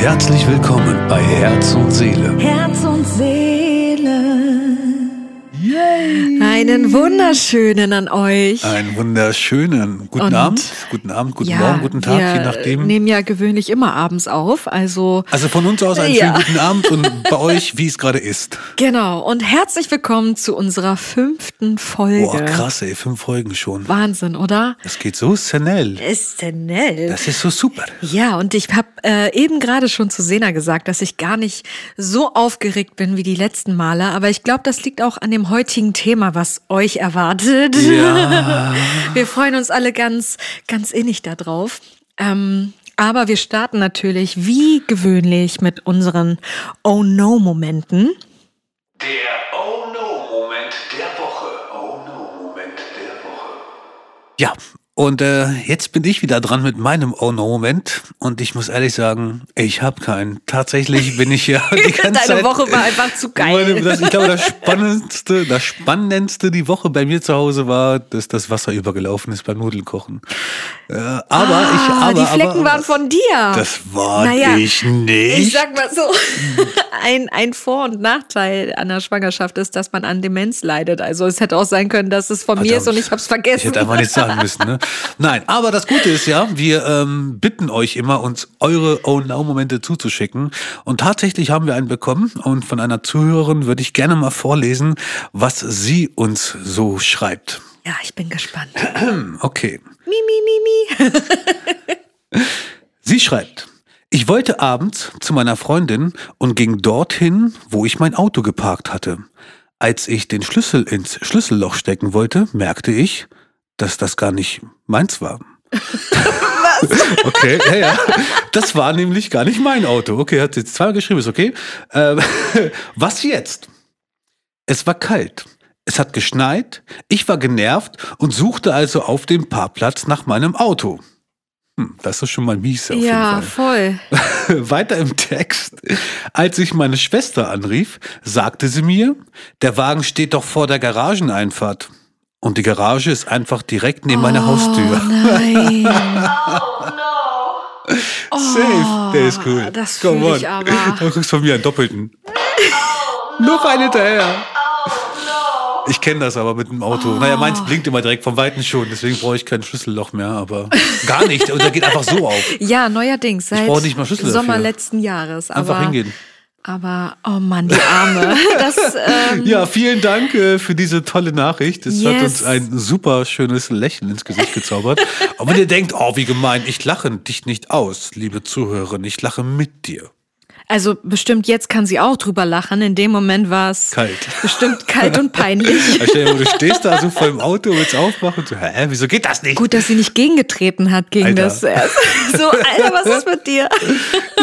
Herzlich willkommen bei Herz und Seele. Herz und Seele. Yay! Einen wunderschönen an euch. Einen wunderschönen guten Und- Abend, guten Abend, guten Morgen, guten Tag, wir je nachdem. nehmen ja gewöhnlich immer abends auf, also Also von uns aus einen Ja. schönen guten Abend und bei euch, wie es gerade ist. genau. Und herzlich willkommen zu unserer fünften Folge. Boah, krass, ey, fünf Folgen schon. Wahnsinn, oder? Das geht so schnell. Ist nett. Das ist so super. Ja, und ich habe äh, eben gerade schon zu Sena gesagt, dass ich gar nicht so aufgeregt bin wie die letzten Male. Aber ich glaube, das liegt auch an dem heutigen Thema, was euch erwartet. Ja. Wir freuen uns alle ganz, ganz innig darauf. Ähm, aber wir starten natürlich wie gewöhnlich mit unseren Oh No-Momenten. Der Oh No Moment der Woche. Oh No Moment der Woche. Ja, und äh, jetzt bin ich wieder dran mit meinem Oh No Moment und ich muss ehrlich sagen, ich habe keinen. Tatsächlich bin ich ja die ganze Deine Zeit. Woche war einfach zu geil. Meine, das, ich glaube, das spannendste, das spannendste die Woche bei mir zu Hause war, dass das Wasser übergelaufen ist beim Nudelkochen. Äh, aber ah, ich, aber, die Flecken aber, waren von dir. Das war Naja, ich nicht. Ich sag mal so, ein, ein Vor- und Nachteil an der Schwangerschaft ist, dass man an Demenz leidet. Also es hätte auch sein können, dass es von mir ist und ich hab's vergessen. Ich hätte einfach nichts sagen müssen. Ne? Nein, aber das Gute ist ja, wir ähm, bitten euch immer, uns eure Oh Now-Momente zuzuschicken. Und tatsächlich haben wir einen bekommen. Und von einer Zuhörerin würde ich gerne mal vorlesen, was sie uns so schreibt. ja, ich bin gespannt. Okay. Mi, mi, mi, mi. Sie schreibt, ich wollte abends zu meiner Freundin und ging dorthin, wo ich mein Auto geparkt hatte. Als ich den Schlüssel ins Schlüsselloch stecken wollte, merkte ich, dass das gar nicht meins war. Was? Okay, ja, ja. Das war nämlich gar nicht mein Auto. Okay, hat sie jetzt zweimal geschrieben, ist okay. Ähm, was jetzt? Es war kalt. Es hat geschneit. Ich war genervt und suchte also auf dem Parkplatz nach meinem Auto. Hm, das ist schon mal mies auf Ja, jeden Fall. voll. Weiter im Text. Als ich meine Schwester anrief, sagte sie mir, der Wagen steht doch vor der Garageneinfahrt. Und die Garage ist einfach direkt neben meiner Haustür. Oh nein. Safe, der ist cool. Oh, das Come fühl ich on. aber. Du kriegst von mir einen doppelten. Noch einen hinterher. Ich kenne das aber mit dem Auto. Naja, meins blinkt immer direkt vom Weiten schon, deswegen brauche ich kein Schlüsselloch mehr, aber gar nicht. Und der geht einfach so auf. Ja, neuerdings. Seit brauche nicht mal Schlüssel Sommer dafür. letzten Jahres. Einfach hingehen. Aber, oh Mann, die Arme. Das, ähm, Ja, vielen Dank äh, für diese tolle Nachricht. Es hat Yes. uns ein super schönes Lächeln ins Gesicht gezaubert. Und wenn ihr denkt, oh, wie gemein, ich lache dich nicht aus, liebe Zuhörerin, ich lache mit dir. Also bestimmt jetzt kann sie auch drüber lachen. In dem Moment war es Kalt. bestimmt kalt und peinlich. Vor, du stehst da so vor dem Auto, willst aufmachen und so, hä, wieso geht das nicht? Gut, dass sie nicht gegengetreten hat gegen Alter. das. So, Alter, was ist mit dir?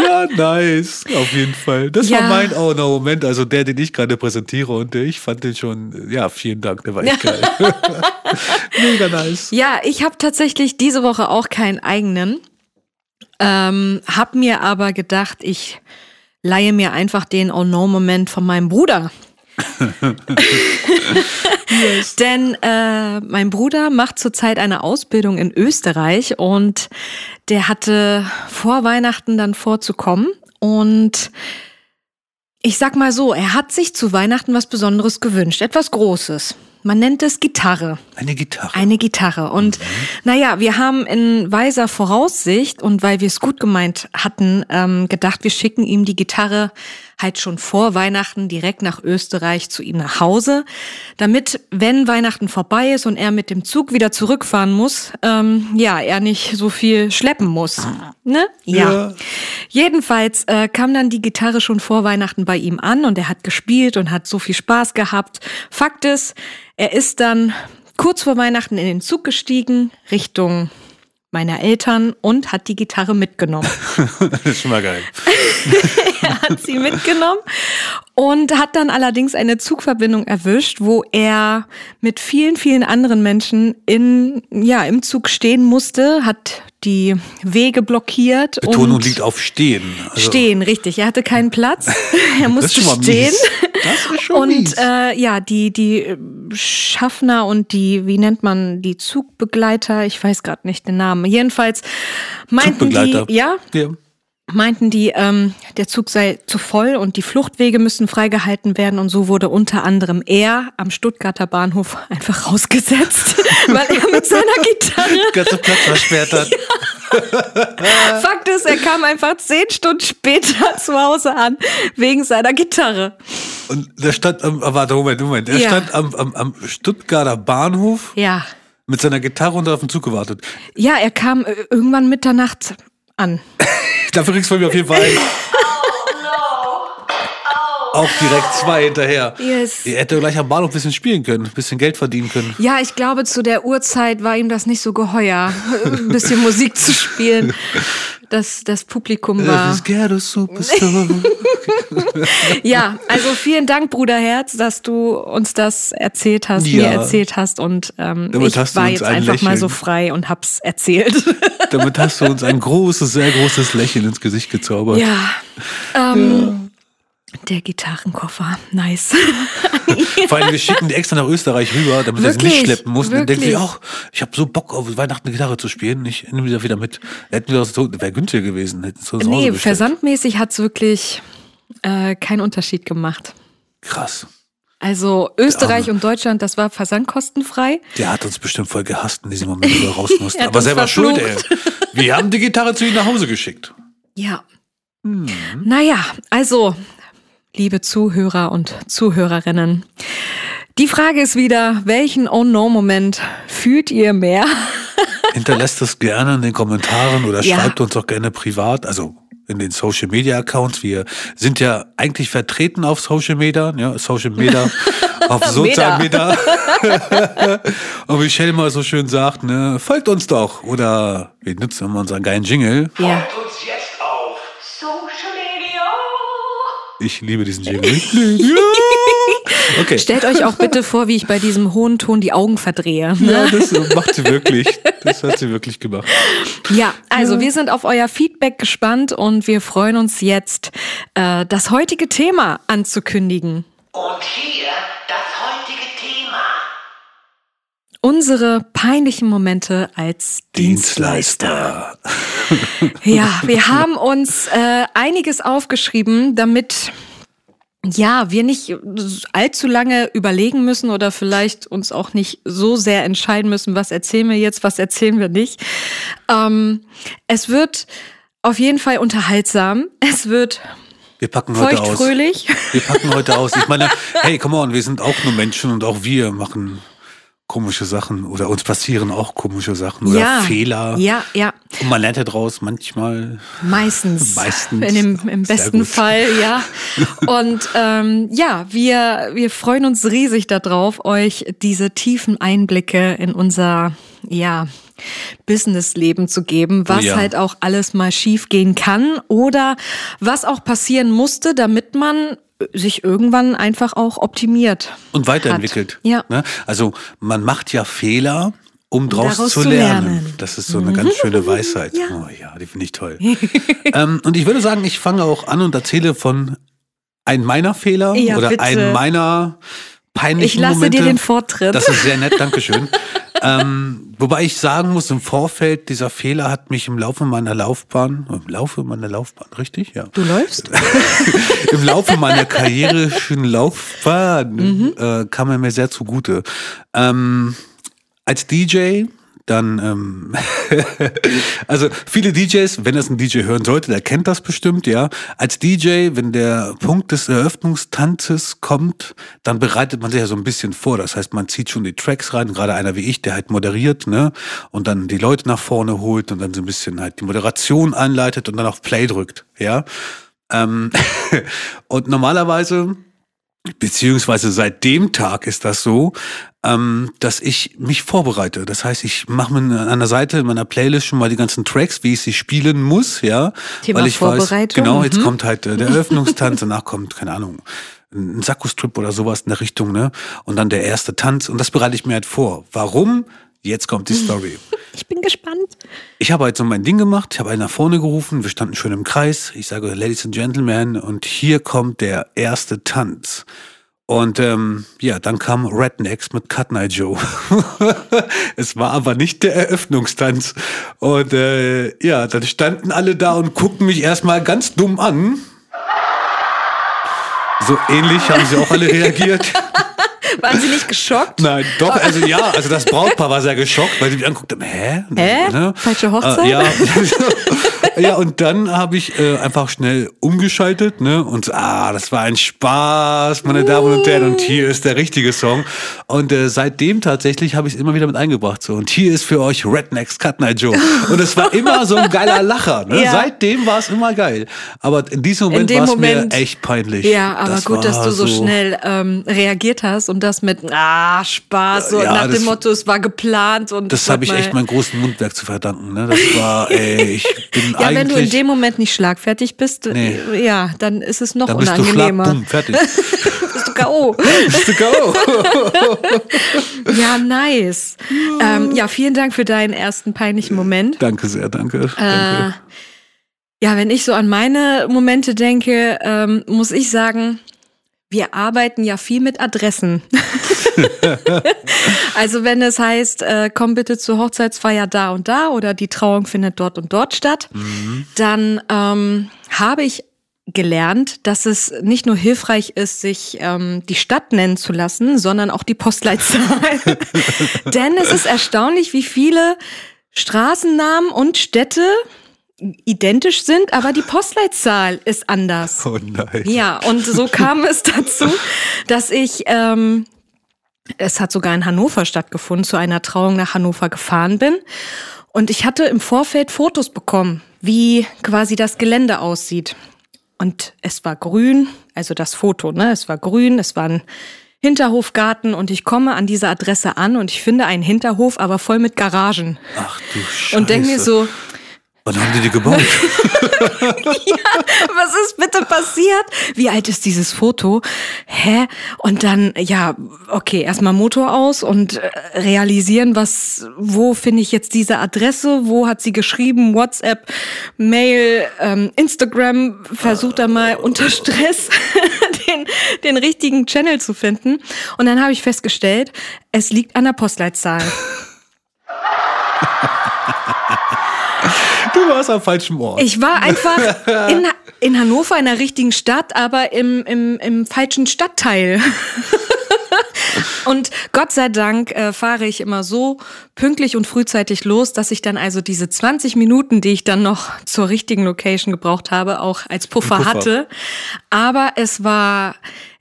Ja, nice, auf jeden Fall. Das Ja. war mein oh no Moment, also der, den ich gerade präsentiere und ich fand den schon, ja, vielen Dank, der war echt geil. Mega nice. Ja, ich habe tatsächlich diese Woche auch keinen eigenen. Ähm, hab mir aber gedacht, ich leihe mir einfach den Oh No-Moment von meinem Bruder. Denn äh, mein Bruder macht zurzeit eine Ausbildung in Österreich und der hatte vor Weihnachten dann vorzukommen und ich sag mal so, er hat sich zu Weihnachten was Besonderes gewünscht, etwas Großes. Man nennt es Gitarre. Eine Gitarre. Eine Gitarre. Und naja, wir haben in weiser Voraussicht und weil wir es gut gemeint hatten, ähm, gedacht, wir schicken ihm die Gitarre halt schon vor Weihnachten direkt nach Österreich zu ihm nach Hause, damit, wenn Weihnachten vorbei ist und er mit dem Zug wieder zurückfahren muss, ähm, ja, er nicht so viel schleppen muss. Ne? Ja. Jedenfalls äh, kam dann die Gitarre schon vor Weihnachten bei ihm an und er hat gespielt und hat so viel Spaß gehabt. Fakt ist, er ist dann kurz vor Weihnachten in den Zug gestiegen, Richtung meiner Eltern und hat die Gitarre mitgenommen. Das ist schon mal geil. er hat sie mitgenommen und hat dann allerdings eine Zugverbindung erwischt, wo er mit vielen, vielen anderen Menschen in, ja, im Zug stehen musste, hat die Wege blockiert. Betonung und liegt auf Stehen. Also, Stehen, richtig. Er hatte keinen Platz. Er musste stehen. Das ist schon Und mies. äh, ja, die, die äh, Schaffner und die, wie nennt man, die Zugbegleiter, ich weiß gerade nicht den Namen. Jedenfalls meinten Zugbegleiter. die, ja, Ja. Meinten die, ähm, der Zug sei zu voll und die Fluchtwege müssen freigehalten werden. Und so wurde unter anderem er am Stuttgarter Bahnhof einfach rausgesetzt, weil er mit seiner Gitarre. Ganze Platz versperrt hat. Ja. Fakt ist, er kam einfach zehn Stunden später zu Hause an, wegen seiner Gitarre. Und der stand am, ah, warte, Moment, Moment. Er Ja. stand am, am, am Stuttgarter Bahnhof Ja. mit seiner Gitarre und auf den Zug gewartet. Ja, er kam äh, irgendwann Mitternacht an. Dafür kriegst du von mir auf jeden Fall einen. Auch direkt zwei hinterher. Yes. Er hätte gleich am Bahnhof ein bisschen spielen können, ein bisschen Geld verdienen können. Ja, ich glaube, zu der Uhrzeit war ihm das nicht so geheuer, ein bisschen Musik zu spielen. Das, das Publikum war. Ja, also vielen Dank, Bruderherz, dass du uns das erzählt hast, Ja. mir erzählt hast und ähm, Damit ich war jetzt ein einfach mal Lächeln. so frei und hab's erzählt. Damit hast du uns ein großes, sehr großes Lächeln ins Gesicht gezaubert. ja. Ähm, Der Gitarrenkoffer, nice. Vor allem, wir schicken die extra nach Österreich rüber, damit er sie nicht schleppen muss. Und dann wirklich. sie auch, ich habe so Bock auf Weihnachten Gitarre zu spielen. Ich nehme die da wieder mit. Hätten wir das so, wäre günstiger gewesen. Hätten wir zu nee, bestellt. versandmäßig hat's wirklich äh, keinen Unterschied gemacht. Krass. Also Österreich und Deutschland, das war versandkostenfrei. Der hat uns bestimmt voll gehasst in diesem Moment, wo er raus musste. Hat Aber selber schuld, ey. verflucht. Wir haben die Gitarre zu ihm nach Hause geschickt. Ja. Hm. Naja, also, liebe Zuhörer und Zuhörerinnen, die Frage ist wieder, welchen Oh-No-Moment fühlt ihr mehr? Hinterlässt es gerne in den Kommentaren oder Ja. schreibt uns auch gerne privat, also in den Social Media Accounts. Wir sind ja eigentlich vertreten auf Social Media, ja, Social Media, auf Sozial Media. Und wie Shell mal so schön sagt, ne, folgt uns doch. Oder wir nutzen immer unseren geilen Jingle. Ja. Folgt uns jetzt Ich liebe diesen Jingle. ja. Okay. Stellt euch auch bitte vor, wie ich bei diesem hohen Ton die Augen verdrehe. Ja, Ne? das macht sie wirklich. Das hat sie wirklich gemacht. Ja, also wir sind auf euer Feedback gespannt und wir freuen uns jetzt, äh, das heutige Thema anzukündigen. und hier das. Unsere peinlichen Momente als Dienstleister. Dienstleister. Ja, wir haben uns äh, einiges aufgeschrieben, damit ja, wir nicht allzu lange überlegen müssen oder vielleicht uns auch nicht so sehr entscheiden müssen, was erzählen wir jetzt, was erzählen wir nicht. Ähm, es wird auf jeden Fall unterhaltsam. Es wird Wir packen heute aus. Wir packen heute aus. Ich meine, hey, come on, wir sind auch nur Menschen und auch wir machen komische Sachen oder uns passieren auch komische Sachen oder ja, Fehler. Ja, ja. Und man lernt ja draus manchmal. Meistens. Meistens. In dem, Im besten gut. Fall, ja. Und ähm, ja, wir, wir freuen uns riesig darauf, euch diese tiefen Einblicke in unser, ja, Businessleben zu geben, was ja. halt auch alles mal schief gehen kann oder was auch passieren musste, damit man sich irgendwann einfach auch optimiert. Und weiterentwickelt. Hat. Ja. Ne? Also man macht ja Fehler, um draus daraus zu lernen. lernen. Mhm. Das ist so eine ganz schöne Weisheit. Ja. Oh ja, die finde ich toll. ähm, und ich würde sagen, ich fange auch an und erzähle von einem meiner Fehler Ja, oder bitte. einem meiner peinlichen Ich lasse Momente. dir den Vortritt. Das ist sehr nett, Dankeschön. ähm, wobei ich sagen muss, im Vorfeld, dieser Fehler hat mich im Laufe meiner Laufbahn, im Laufe meiner Laufbahn, richtig? Ja. du läufst? Im Laufe meiner karrierischen Laufbahn Mhm. äh, kam er mir sehr zugute. Ähm, als DJ, dann, ähm, also viele DJs, wenn das ein DJ hören sollte, der kennt das bestimmt, ja. Als DJ, wenn der Punkt des Eröffnungstanzes kommt, dann bereitet man sich ja so ein bisschen vor. Das heißt, man zieht schon die Tracks rein, gerade einer wie ich, der halt moderiert, ne, und dann die Leute nach vorne holt und dann so ein bisschen halt die Moderation einleitet und dann auf Play drückt, ja. Ähm, und normalerweise, beziehungsweise seit dem Tag ist das so, ähm, dass ich mich vorbereite. Das heißt, ich mache mir an der Seite in meiner Playlist schon mal die ganzen Tracks, wie ich sie spielen muss, ja. Thema weil ich weiß, Vorbereitung, genau, jetzt mhm. kommt halt äh, der Eröffnungstanz, danach kommt, keine Ahnung, ein Sakko-Strip oder sowas in der Richtung, ne? Und dann der erste Tanz. Und das bereite ich mir halt vor. Warum? Jetzt kommt die Story. Ich bin gespannt. Ich habe halt so mein Ding gemacht, ich habe einen nach vorne gerufen, wir standen schön im Kreis. Ich sage, Ladies and Gentlemen, und hier kommt der erste Tanz. Und ähm, ja, dann kam Rednecks mit Cut Night Joe. es war aber nicht der Eröffnungstanz. Und äh, ja, dann standen alle da und guckten mich erstmal ganz dumm an. So ähnlich haben sie auch alle reagiert. Waren Sie nicht geschockt? Nein, doch, also ja, also das Brautpaar war sehr geschockt, weil sie mich anguckt haben, hä? Hä? Ne? Falsche Hochzeit? Äh, ja. ja, und dann habe ich äh, einfach schnell umgeschaltet, ne? Und so, ah, das war ein Spaß, meine Damen und Herren, und hier ist der richtige Song. Und äh, seitdem tatsächlich habe ich es immer wieder mit eingebracht. So, und hier ist für euch Rednecks Cut Night Joe. Und es war immer so ein geiler Lacher. Ne? Ja. Seitdem war es immer geil. Aber in diesem Moment war es mir echt peinlich. Ja, aber Das gut, dass du so, schnell ähm, reagiert hast und das mit ah Spaß so Ja, nach das- dem Motto, es war geplant und Das habe ich echt meinem großen Mundwerk zu verdanken. Ne? Das war, ey, ich bin Ja, eigentlich. wenn du in dem Moment nicht schlagfertig bist, Nee. äh, ja, dann ist es noch dann bist du schlag, unangenehmer. bumm, fertig. bist du K.O. bist du K.O. ja, nice. ähm, ja, vielen Dank für deinen ersten peinlichen Moment. Danke sehr, danke. Äh, danke. ja, wenn ich so an meine Momente denke, ähm, muss ich sagen, wir arbeiten ja viel mit Adressen. also wenn es heißt, äh, komm bitte zur Hochzeitsfeier da und da oder die Trauung findet dort und dort statt, dann ähm, habe ich gelernt, dass es nicht nur hilfreich ist, sich ähm, die Stadt nennen zu lassen, sondern auch die Postleitzahl. Denn es ist erstaunlich, wie viele Straßennamen und Städte identisch sind, aber die Postleitzahl ist anders. Oh nein. Ja, und so kam es dazu, dass ich, ähm, es hat sogar in Hannover stattgefunden, zu einer Trauung nach Hannover gefahren bin. Und ich hatte im Vorfeld Fotos bekommen, wie quasi das Gelände aussieht. Und es war grün, also das Foto, ne? Es war grün, es war ein Hinterhofgarten und ich komme an dieser Adresse an und ich finde einen Hinterhof, aber voll mit Garagen. Ach du Scheiße. Und denke mir so, Wann haben die die gebaut? was ist bitte passiert? Wie alt ist dieses Foto? Hä? Und dann, ja, okay, erstmal Motor aus und äh, realisieren, was, wo finde ich jetzt diese Adresse? Wo hat sie geschrieben? WhatsApp, Mail, ähm, Instagram. Versucht da mal unter Stress den, den richtigen Channel zu finden. Und dann habe ich festgestellt, es liegt an der Postleitzahl. du warst am falschen Ort. Ich war einfach in, in Hannover, in der richtigen Stadt, aber im, im, im falschen Stadtteil. Und Gott sei Dank äh, fahre ich immer so pünktlich und frühzeitig los, dass ich dann also diese 20 Minuten, die ich dann noch zur richtigen Location gebraucht habe, auch als Puffer, Puffer. hatte. Aber es war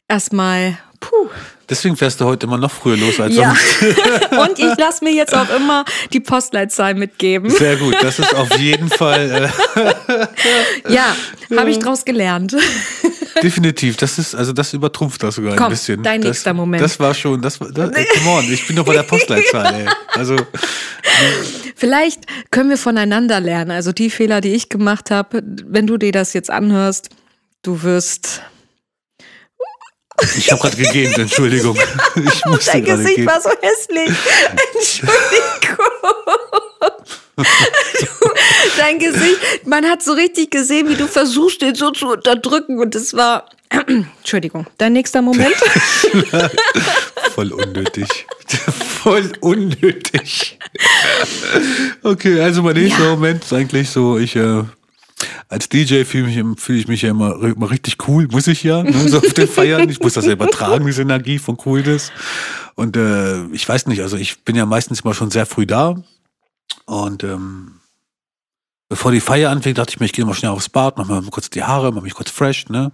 erstmal, puh. Deswegen fährst du heute immer noch früher los als Ja. sonst. Und ich lasse mir jetzt auch immer die Postleitzahl mitgeben. Sehr gut, das ist auf jeden Fall äh, Ja, habe ich draus gelernt. definitiv. Das ist, also das übertrumpft das sogar Komm, ein bisschen. dein das, nächster Moment. Das war schon, das war, das, ey, come on, ich bin doch bei der Postleitzahl, ey. Also, Vielleicht können wir voneinander lernen. Also die Fehler, die ich gemacht habe, wenn du dir das jetzt anhörst, du wirst. Ich habe gerade gegähnt, Entschuldigung. Ich musste Dein Gesicht gehen. war so hässlich. Entschuldigung. Dein Gesicht, man hat so richtig gesehen, wie du versuchst, den so zu unterdrücken. Und es war. Entschuldigung. Dein nächster Moment? Voll unnötig. Voll unnötig. Okay, also mein nächster Ja. Moment ist eigentlich so, ich äh, als DJ fühle mich, fühl ich mich ja immer, immer richtig cool, muss ich ja, ne, so auf den Feiern. Ich muss das ja übertragen, diese Energie von Coolness. Und äh, ich weiß nicht, also ich bin ja meistens immer schon sehr früh da. Und ähm, bevor die Feier anfängt, dachte ich mir, ich gehe mal schnell aufs Bad, mach mal kurz die Haare, mach mich kurz fresh, ne?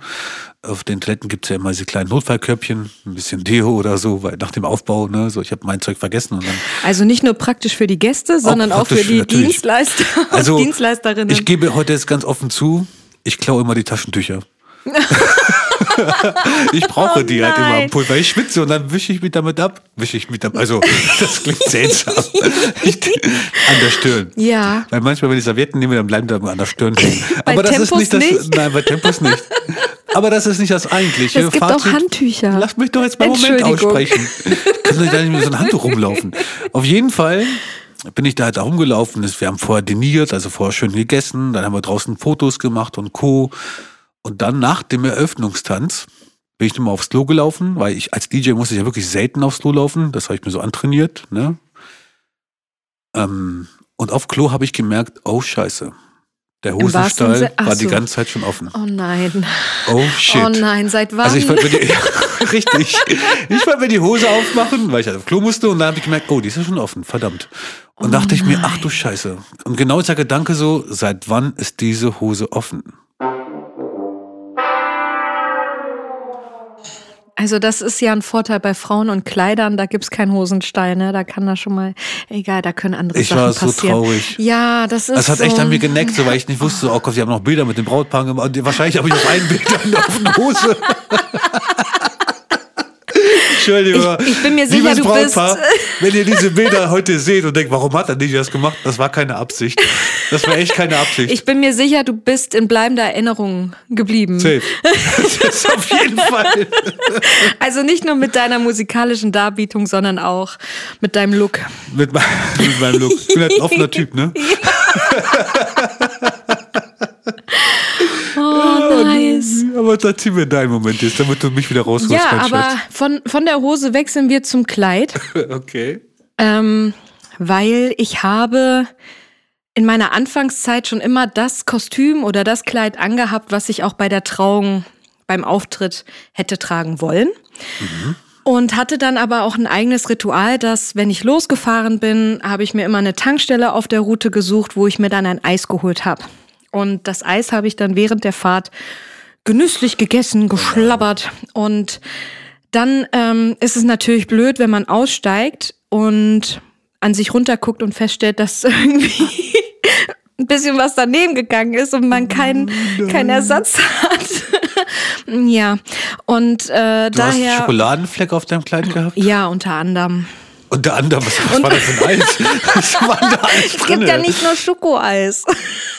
Auf den Toiletten gibt's ja immer diese kleinen Notfallkörbchen, ein bisschen Deo oder so, weil nach dem Aufbau, ne, so ich habe mein Zeug vergessen und dann Also nicht nur praktisch für die Gäste, sondern auch, für praktisch, die natürlich. Dienstleister Also, und Dienstleisterinnen. ich gebe heute jetzt ganz offen zu, ich klaue immer die Taschentücher. ich brauche die halt immer Oh am Pool, weil ich schwitze und dann wische ich mich damit ab. Wische ich mich damit, also das klingt seltsam. Ich, an der Stirn. ja. Weil manchmal, wenn ich Servietten nehme, dann bleiben die an der Stirn hängen. Aber das Tempos ist nicht das. nicht? Nein, bei Tempos nicht. Aber das ist nicht das eigentliche. Es gibt auch Handtücher. Lass mich doch jetzt mal einen Moment aussprechen. Kann doch da nicht mit so einem Handtuch rumlaufen. Auf jeden Fall bin ich da halt auch rumgelaufen. Wir haben vorher diniert, also vorher schön gegessen. Dann haben wir draußen Fotos gemacht und Co. Und dann nach dem Eröffnungstanz bin ich nochmal aufs Klo gelaufen, weil ich als DJ musste ich ja wirklich selten aufs Klo laufen. Das habe ich mir so antrainiert. Ne? Ähm, und auf Klo habe ich gemerkt, oh scheiße. Der Hosenstall war die ganze Zeit schon offen. Oh nein. Oh shit. Oh nein, seit wann? Also ich wollte mir die, richtig, ich wollte mir die Hose aufmachen, weil ich halt auf Klo musste und dann habe ich gemerkt, oh, die ist ja schon offen, verdammt. Und Oh dachte ich mir, ach nein. du Scheiße. Und genau dieser Gedanke so, seit wann ist diese Hose offen? Also das ist ja ein Vorteil bei Frauen und Kleidern, da gibt's keinen Hosenstall, ne? Da kann da schon mal, egal, da können andere Ich Sachen war so passieren. traurig. Ja, das ist Das hat so, echt an mir geneckt, so, weil ich nicht wusste, oh Gott, sie haben noch Bilder mit dem Brautpaar gemacht. Wahrscheinlich habe ich auf ein Bild eine offene Hose. Entschuldigung. Ich- ich bin mir sicher, du bist- Brautpaar, wenn ihr diese Bilder heute seht und denkt, warum hat er nicht das gemacht? Das war keine Absicht. Das war echt keine Absicht. Ich bin mir sicher, du bist in bleibender Erinnerung geblieben. Safe. Das ist auf jeden Fall. Also nicht nur mit deiner musikalischen Darbietung, sondern auch mit deinem Look. Mit, mein, mit meinem Look. Ich bin halt ein offener Typ, ne? Oh, nice. Aber da ziehen wir deinen Moment jetzt, damit du mich wieder rausholst, Ja, aber von, von der Hose wechseln wir zum Kleid. Okay. Ähm, weil ich habe in meiner Anfangszeit schon immer das Kostüm oder das Kleid angehabt, was ich auch bei der Trauung beim Auftritt hätte tragen wollen. Und hatte dann aber auch ein eigenes Ritual, dass wenn ich losgefahren bin, habe ich mir immer eine Tankstelle auf der Route gesucht, wo ich mir dann ein Eis geholt habe. Und das Eis habe ich dann während der Fahrt genüsslich gegessen, geschlabbert und dann ähm, ist es natürlich blöd, wenn man aussteigt und an sich runterguckt und feststellt, dass irgendwie ein bisschen was daneben gegangen ist und man keinen keinen Ersatz hat. ja, und äh, Du hast einen daher. Schokoladenfleck auf deinem Kleid gehabt? Ja, unter anderem. Unter anderem, was, was war das für ein Eis? Was war da Es drin? gibt ja nicht nur Schokoeis.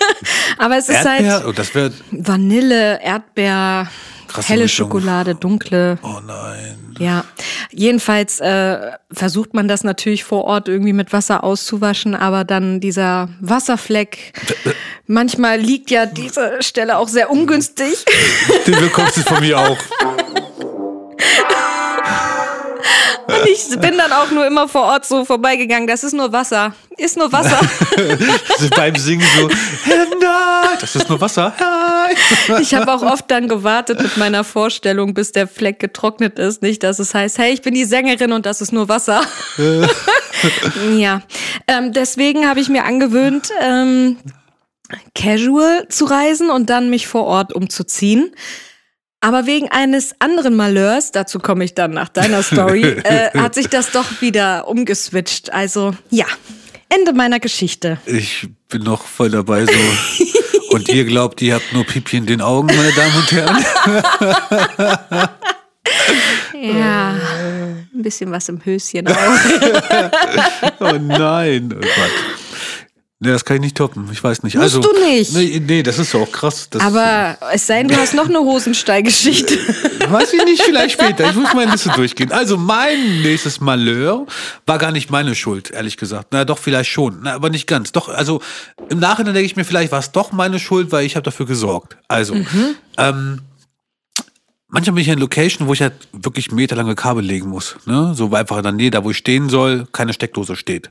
Aber es ist Erdbeer? halt Oh, das. Vanille, Erdbeer, Krasse helle Mischung. Schokolade, dunkle. Oh nein. Ja, jedenfalls äh, versucht man das natürlich vor Ort irgendwie mit Wasser auszuwaschen, aber dann dieser Wasserfleck, manchmal liegt ja diese Stelle auch sehr ungünstig. Den bekommst du von mir auch. Und ich bin dann auch nur immer vor Ort so vorbeigegangen. Das ist nur Wasser. Ist nur Wasser. Beim Singen so, das ist nur Wasser. Ich habe auch oft dann gewartet mit meiner Vorstellung, bis der Fleck getrocknet ist. Nicht, dass es heißt, hey, ich bin die Sängerin und das ist nur Wasser. ja, ähm, deswegen habe ich mir angewöhnt, ähm, casual zu reisen und dann mich vor Ort umzuziehen. Aber wegen eines anderen Malheurs, dazu komme ich dann nach deiner Story, äh, hat sich das doch wieder umgeswitcht. Also ja, Ende meiner Geschichte. Ich bin noch voll dabei so. Und ihr glaubt, ihr habt nur Pipi in den Augen, meine Damen und Herren? Ja, ein bisschen was im Höschen auch. Oh nein. Oh Gott. Nee, das kann ich nicht toppen. Ich weiß nicht. Musst also, du nicht. Nee, nee, das ist ja auch krass. Das, Aber es sei denn, du hast noch eine Hosenstallgeschichte. Weiß ich nicht, vielleicht später. Ich muss meine Liste durchgehen. Also mein nächstes Malheur war gar nicht meine Schuld, ehrlich gesagt. Na doch, vielleicht schon. Na, aber nicht ganz. Doch, also im Nachhinein denke ich mir, vielleicht war es doch meine Schuld, weil ich habe dafür gesorgt. Also, ähm, manchmal bin ich in Location, wo ich halt wirklich meterlange Kabel legen muss. Ne? So einfach in der Nähe, da wo ich stehen soll, keine Steckdose steht.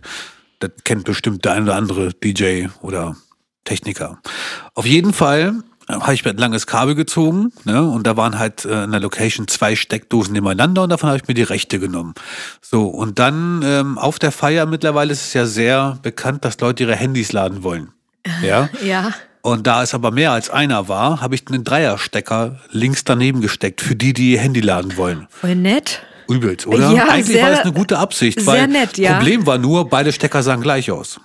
Das kennt bestimmt der ein oder andere DJ oder Techniker. Auf jeden Fall äh, habe ich mir ein langes Kabel gezogen ne? und da waren halt äh, in der Location zwei Steckdosen nebeneinander und davon habe ich mir die rechte genommen. So, und dann ähm, auf der Feier mittlerweile ist es ja sehr bekannt, dass Leute ihre Handys laden wollen. Ja. Ja. Und da es aber mehr als einer war, habe ich einen Dreierstecker links daneben gesteckt für die, die ihr Handy laden wollen. Voll nett. Übelst, oder? Ja, Eigentlich sehr- war das eine gute Absicht, sehr weil nett, ja. Problem war nur, beide Stecker sahen gleich aus.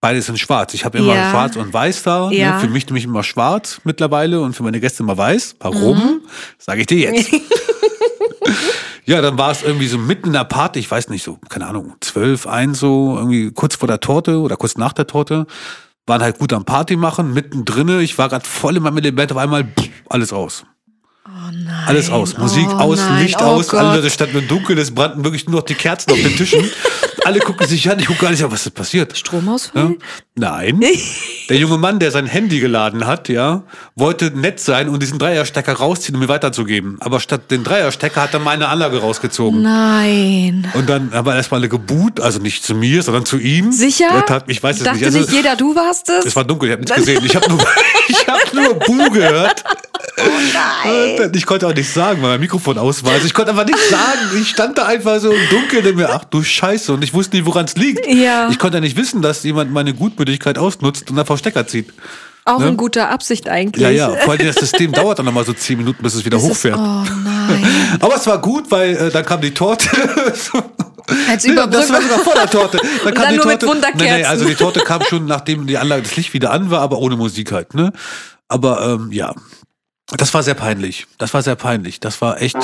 Beide sind schwarz. Ich habe immer Ja. schwarz und weiß da. Ja. Ne? Für mich nämlich immer schwarz mittlerweile und für meine Gäste immer weiß. Warum? Mhm. Sage ich dir jetzt. ja, dann war es irgendwie so mitten in der Party, ich weiß nicht, so, keine Ahnung, zwölf, eins so, irgendwie kurz vor der Torte oder kurz nach der Torte. Waren halt gut am Party machen, mittendrin. Ich war gerade voll in meinem Element, auf einmal pff, alles aus. Nein. Alles aus. Musik Oh aus, nein. Licht Oh aus. Gott. Alle Leute standen im Dunkeln. Es brannten wirklich nur noch die Kerzen auf den Tischen. Alle gucken sich an. Ich gucke gar nicht, was ist passiert? Stromausfall? Ja? Nein. Der junge Mann, der sein Handy geladen hat, ja, wollte nett sein und diesen Dreierstecker rausziehen, um mir weiterzugeben. Aber statt den Dreierstecker hat er meine Anlage rausgezogen. Nein. Und dann haben wir erstmal alle geboot, also nicht zu mir, sondern zu ihm. Sicher? Tat, ich weiß es Dachte nicht. Also, nicht jeder, du warst es? es war dunkel, ich habe nichts gesehen. Ich habe nur, ich hab nur Bu gehört. Oh ich konnte auch nichts sagen, weil mein Mikrofon aus war. Also ich konnte einfach nichts sagen. Ich stand da einfach so im Dunkeln und mir, ach du Scheiße. Und ich wusste nicht, woran es liegt. Ja. Ich konnte ja nicht wissen, dass jemand meine Gutmütigkeit ausnutzt und einfach Stecker zieht. Auch Ne? in guter Absicht eigentlich. Ja, ja. Vor allem das System dauert dann nochmal so zehn Minuten, bis es wieder Das ist, hochfährt. oh nein. Aber es war gut, weil äh, dann kam die Torte. Als Nee, das war sogar vor der Torte. Dann kam dann die Torte. Nee, nee, also die Torte kam schon, nachdem die Anlage, das Licht wieder an war, aber ohne Musik halt, ne? Aber ähm, ja, das war sehr peinlich. Das war sehr peinlich. Das war echt.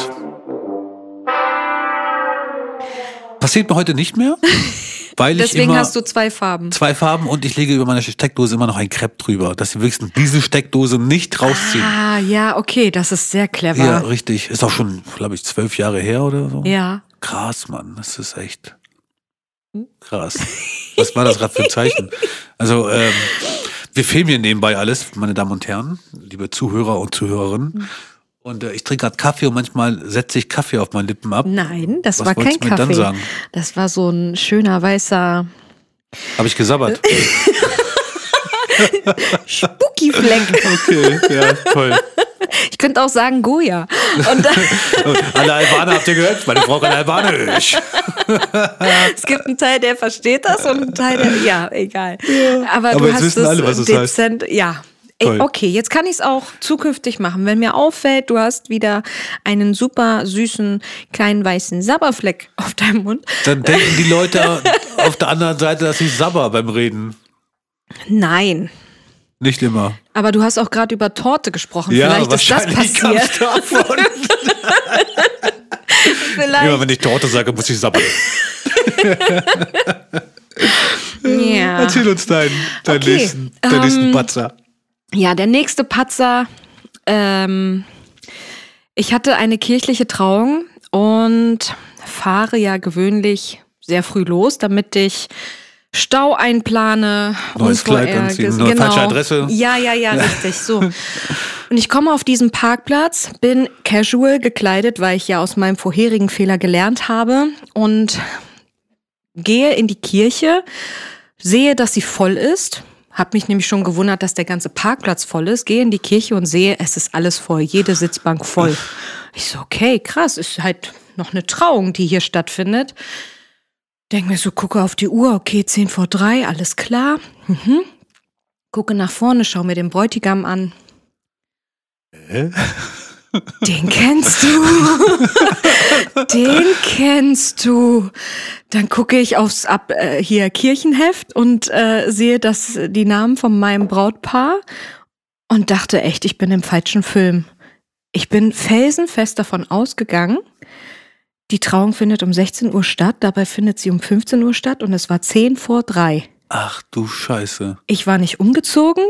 Passiert mir heute nicht mehr, weil ich Deswegen immer hast du zwei Farben. zwei Farben und ich lege über meine Steckdose immer noch ein Crepe drüber, dass sie wenigstens diese Steckdose nicht rausziehen. Ah, ja, okay, das ist sehr clever. Ja, richtig. Ist auch schon, glaube ich, zwölf Jahre her oder so. Ja. Krass, Mann. Das ist echt krass. Was war das gerade für ein Zeichen? Also, ähm, wir filmen hier nebenbei alles, meine Damen und Herren, liebe Zuhörer und Zuhörerinnen. Und äh, ich trinke gerade Kaffee und manchmal setze ich Kaffee auf meine Lippen ab. Nein, das Was war kein Kaffee. sagen? Das war so ein schöner weißer Habe ich gesabbert? Spooky Fleck. Okay, ja, toll. Ich könnte auch sagen Goya. Und Alle Albaner habt ihr gehört? Meine Frau kann Albanisch. es gibt einen Teil, der versteht das und einen Teil, der, ja, egal. Aber, Aber du jetzt hast wissen es alle, was es heißt. dezent, ja. Ey, okay, jetzt kann ich es auch zukünftig machen. Wenn mir auffällt, du hast wieder einen super süßen kleinen weißen Sabberfleck auf deinem Mund. Dann denken die Leute auf der anderen Seite, dass ich sabber beim Reden. Nein. Nicht immer. Aber du hast auch gerade über Torte gesprochen. Ja, Vielleicht ist das passiert. davon. Vielleicht. Immer wenn ich Torte sage, muss ich sabbern. ja. Erzähl uns deinen, deinen Okay, nächsten, deinen ähm, nächsten Patzer. Ja, der nächste Patzer. Ähm, ich hatte eine kirchliche Trauung und fahre ja gewöhnlich sehr früh los, damit ich Stau einplane. Neues Kleid anziehen, neue falsche Adresse. Ja, ja, ja, richtig, so. Und ich komme auf diesen Parkplatz, bin casual gekleidet, weil ich ja aus meinem vorherigen Fehler gelernt habe und gehe in die Kirche, sehe, dass sie voll ist, habe mich nämlich schon gewundert, dass der ganze Parkplatz voll ist, gehe in die Kirche und sehe, es ist alles voll, jede Sitzbank voll. Ich so, okay, krass, ist halt noch eine Trauung, die hier stattfindet. Denk mir so, gucke auf die Uhr, okay, 10 vor drei, alles klar. Mhm. Gucke nach vorne, schau mir den Bräutigam an. Den kennst du. Den kennst du. Dann gucke ich aufs Ab äh, hier Kirchenheft und äh, sehe das die Namen von meinem Brautpaar und dachte echt, ich bin im falschen Film. Ich bin felsenfest davon ausgegangen, die Trauung findet um 16 Uhr statt, dabei findet sie um 15 Uhr statt und es war 10 vor 3. Ach du Scheiße. Ich war nicht umgezogen,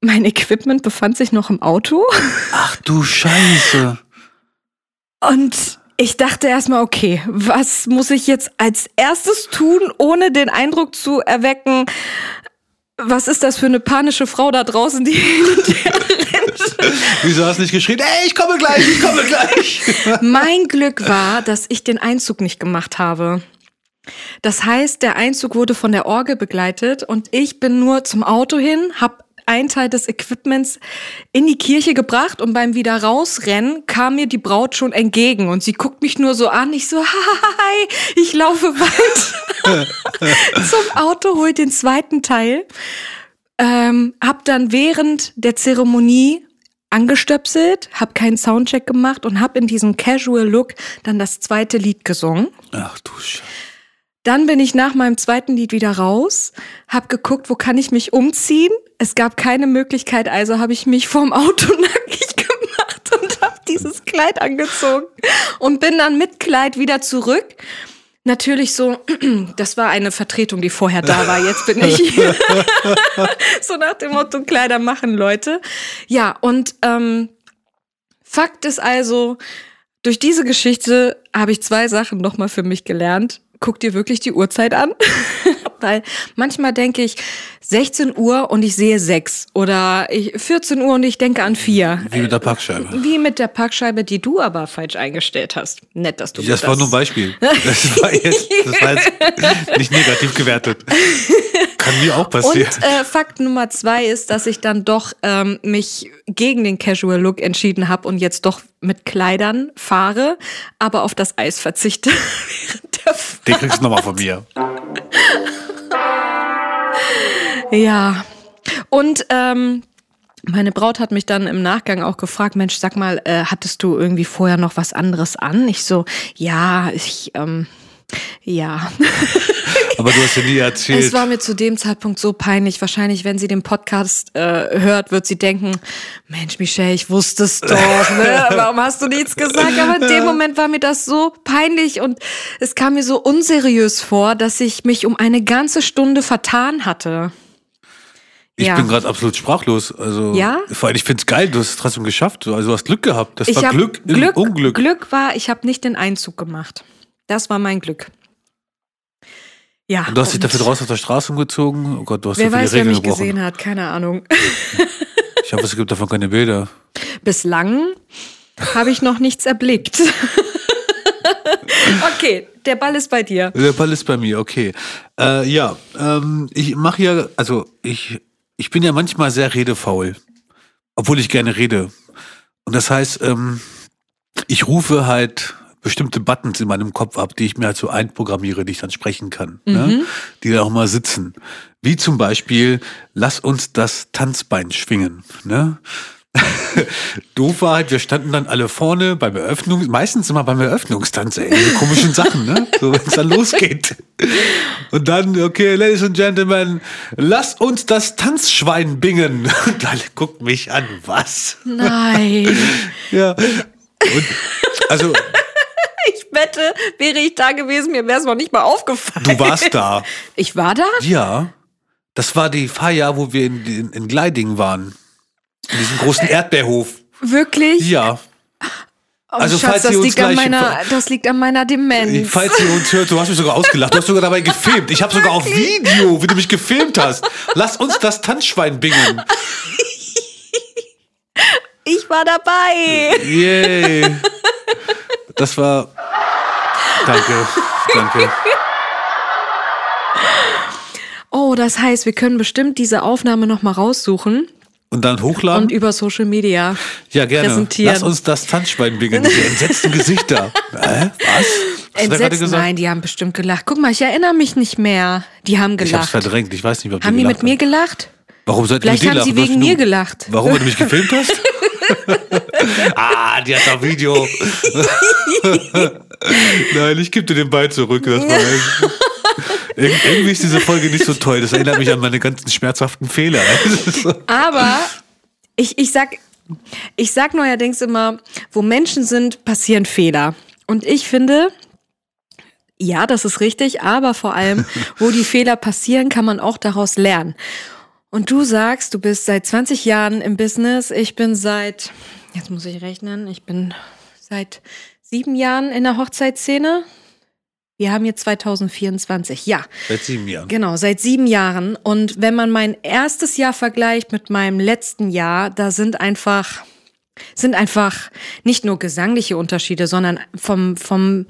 mein Equipment befand sich noch im Auto Ach du Scheiße. und ich dachte erstmal, okay, was muss ich jetzt als erstes tun, ohne den Eindruck zu erwecken, was ist das für eine panische Frau da draußen, die hin und her rennt? Wieso hast du nicht geschrien? Ey, ich komme gleich, ich komme gleich. Mein Glück war, dass ich den Einzug nicht gemacht habe. Das heißt, der Einzug wurde von der Orgel begleitet und ich bin nur zum Auto hin, hab einen Teil des Equipments in die Kirche gebracht und beim wieder rausrennen kam mir die Braut schon entgegen und sie guckt mich nur so an. Ich so, hi, ich laufe weit zum Auto, hol den zweiten Teil, ähm, hab dann während der Zeremonie angestöpselt, hab keinen Soundcheck gemacht und hab in diesem Casual Look dann das zweite Lied gesungen. Ach du Scheiße. Dann bin ich nach meinem zweiten Lied wieder raus, hab geguckt, wo kann ich mich umziehen. Es gab keine Möglichkeit, also habe ich mich vorm Auto nackig gemacht und hab dieses Kleid angezogen und bin dann mit Kleid wieder zurück. Natürlich so, das war eine Vertretung, die vorher da war. Jetzt bin ich hier. so nach dem Motto, Kleider machen Leute. Ja, und ähm, Fakt ist also, durch diese Geschichte habe ich zwei Sachen nochmal für mich gelernt. Guck dir wirklich die Uhrzeit an. Weil manchmal denke ich 16 Uhr und ich sehe 6 oder ich, 14 Uhr und ich denke an 4. Wie mit der Packscheibe. Wie mit der Packscheibe, die du aber falsch eingestellt hast. Nett, dass du Das mir war nur ein Beispiel. Das war jetzt, das war jetzt nicht negativ gewertet. Kann mir auch Und passieren. äh, Fakt Nummer zwei ist, dass ich dann doch ähm, mich gegen den Casual Look entschieden habe und jetzt doch mit Kleidern fahre, aber auf das Eis verzichte. Den kriegst du nochmal von mir. Ja. Und ähm, meine Braut hat mich dann im Nachgang auch gefragt, Mensch, sag mal, äh, hattest du irgendwie vorher noch was anderes an? Ich so, ja, ich, ähm, ja. Aber du hast ja nie erzählt. Es war mir zu dem Zeitpunkt so peinlich. Wahrscheinlich, wenn sie den Podcast äh, hört, wird sie denken, Mensch, Michelle, ich wusste es doch. Ne? Warum hast du nichts gesagt? Aber in dem Moment war mir das so peinlich und es kam mir so unseriös vor, dass ich mich um eine ganze Stunde vertan hatte. Ich Ja. bin gerade absolut sprachlos. Also, Ja? Vor allem, ich find's geil, du hast es trotzdem geschafft. Also, du hast Glück gehabt. Das Ich war hab Glück im Glück, Unglück. Glück war, ich habe nicht den Einzug gemacht. Das war mein Glück. Ja. Und du hast dich dafür draußen auf der Straße umgezogen. Oh Gott, du hast Wer so viele weiß, wer Regeln mich gebrochen. gesehen hat, keine Ahnung. Ich hoffe, es gibt davon keine Bilder. Bislang habe ich noch nichts erblickt. okay, der Ball ist bei dir. Der Ball ist bei mir, okay. Äh, ja, ähm, ich mache ja, also ich, ich bin ja manchmal sehr redefaul, obwohl ich gerne rede. Und das heißt, ähm, ich rufe halt bestimmte Buttons in meinem Kopf ab, die ich mir halt so einprogrammiere, die ich dann sprechen kann, ne? die da auch mal sitzen. Wie zum Beispiel, lass uns das Tanzbein schwingen. Ne? Doof war halt, wir standen dann alle vorne beim Eröffnung, meistens immer beim Eröffnungstanz, ey, diese komischen Sachen, ne? So, wenn es dann losgeht. Und dann, okay, Ladies and Gentlemen, lasst uns das Tanzschwein bingen. Und alle gucken mich an, was? Nein. Ja. Und, also, Ich wette, wäre ich da gewesen, mir wäre es noch nicht mal aufgefallen. du warst da. Ich war da? Ja. Das war die Feier, wo wir in, in, in Gleiding waren. In diesem großen Erdbeerhof. Wirklich? Ja. Oh, Also, Schatz, falls das ihr uns liegt an gleich- meiner, das liegt an meiner Demenz. Falls ihr uns hört, du hast mich sogar ausgelacht. Du hast sogar dabei gefilmt. Ich habe sogar auf Video, wie du mich gefilmt hast. Lass uns das Tanzschwein bingen. Ich war dabei. Yay. Das war. Danke. Danke. Oh, das heißt, wir können bestimmt diese Aufnahme noch mal raussuchen Und dann hochladen? und über Social Media ja, gerne. präsentieren. Lass uns das Tanzschwein bingen. Diese entsetzten Gesichter. Hä? Was? Gerade Entsetzt? Nein, die haben bestimmt gelacht. Guck mal, ich erinnere mich nicht mehr. Die haben Ich hab's gelacht. verdrängt. Ich weiß nicht, ob Haben die gelacht mit mir gelacht? Warum Vielleicht wir mit dir haben sie lachen? wegen mir gelacht. Warum, weil du mich gefilmt hast? ah, die hat doch Video. Nein, ich gebe dir den Ball zurück. Das war Ir irgendwie ist diese Folge nicht so toll. Das erinnert mich an meine ganzen schmerzhaften Fehler. So- Aber ich, ich sag, ich sag neuerdings immer, wo Menschen sind, passieren Fehler. Und ich finde, ja, das ist richtig, aber vor allem, wo die Fehler passieren, kann man auch daraus lernen. Und du sagst, du bist seit 20 Jahren im Business. Ich bin seit, jetzt muss ich rechnen, ich bin seit sieben Jahren in der Hochzeitsszene. Wir haben jetzt 2024, ja. Seit sieben Jahren. Genau, seit sieben Jahren. Und wenn man mein erstes Jahr vergleicht mit meinem letzten Jahr, da sind einfach, sind einfach nicht nur gesangliche Unterschiede, sondern vom, vom,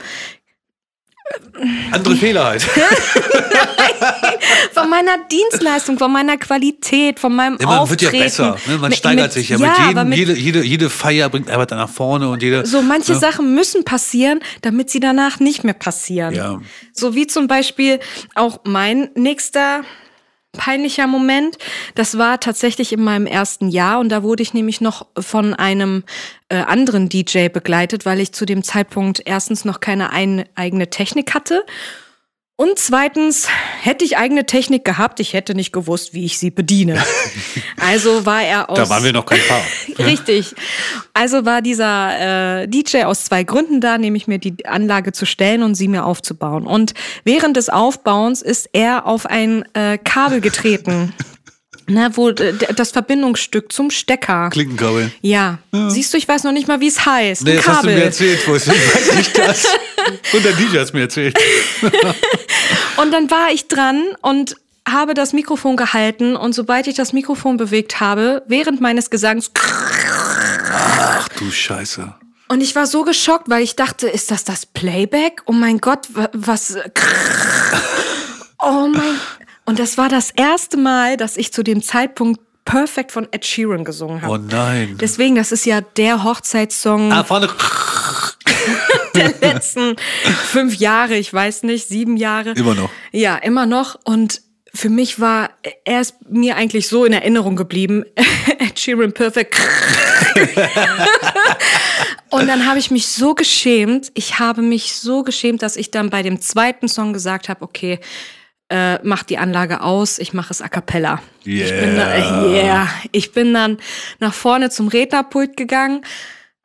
Andere Fehler halt. von meiner Dienstleistung, von meiner Qualität, von meinem Ja, man wird Auftreten. ja besser. Ne? Man Mit- steigert mit- sich ja. ja, jedem, mit- jede, jede, jede Feier bringt einfach dann nach vorne und jede. So manche ne? Sachen müssen passieren, damit sie danach nicht mehr passieren. Ja. So wie zum Beispiel auch mein nächster peinlicher Moment. Das war tatsächlich in meinem ersten Jahr und da wurde ich nämlich noch von einem äh, anderen DJ begleitet, weil ich zu dem Zeitpunkt erstens noch keine ein, eigene Technik hatte. Und zweitens, hätte ich eigene Technik gehabt, ich hätte nicht gewusst, wie ich sie bediene. Also war er aus. Da waren wir noch kein Paar. Richtig. Also war dieser äh, DJ aus zwei Gründen da, nämlich mir die Anlage zu stellen und sie mir aufzubauen. Und während des Aufbauens ist er auf ein äh, Kabel getreten. Ne, wo das Verbindungsstück zum Stecker. Klinkenkabel. Ja. Siehst du, ich weiß noch nicht mal, wie es heißt. Nee, Ein das hast du Kabel. mir erzählt, wo ich weiß nicht das. Und der DJ hat mir erzählt. Und dann war ich dran und habe das Mikrofon gehalten und sobald ich das Mikrofon bewegt habe, während meines Gesangs Ach du Scheiße. und ich war so geschockt, weil ich dachte, ist das das Playback? Oh mein Gott, wa- was Oh mein Und das war das erste Mal, dass ich zu dem Zeitpunkt Perfect von Ed Sheeran gesungen habe. Oh nein. Deswegen, das ist ja der Hochzeitssong Ah, vorne. der letzten fünf Jahre, ich weiß nicht, sieben Jahre. Immer noch. Ja, immer noch. Und für mich war, er ist mir eigentlich so in Erinnerung geblieben. Ed Sheeran Perfect. Und dann habe ich mich so geschämt. Ich habe mich so geschämt, dass ich dann bei dem zweiten Song gesagt habe, okay, äh, mach die Anlage aus, ich mache es a cappella. Ich bin, da, Yeah. yeah. ich bin dann nach vorne zum Rednerpult gegangen,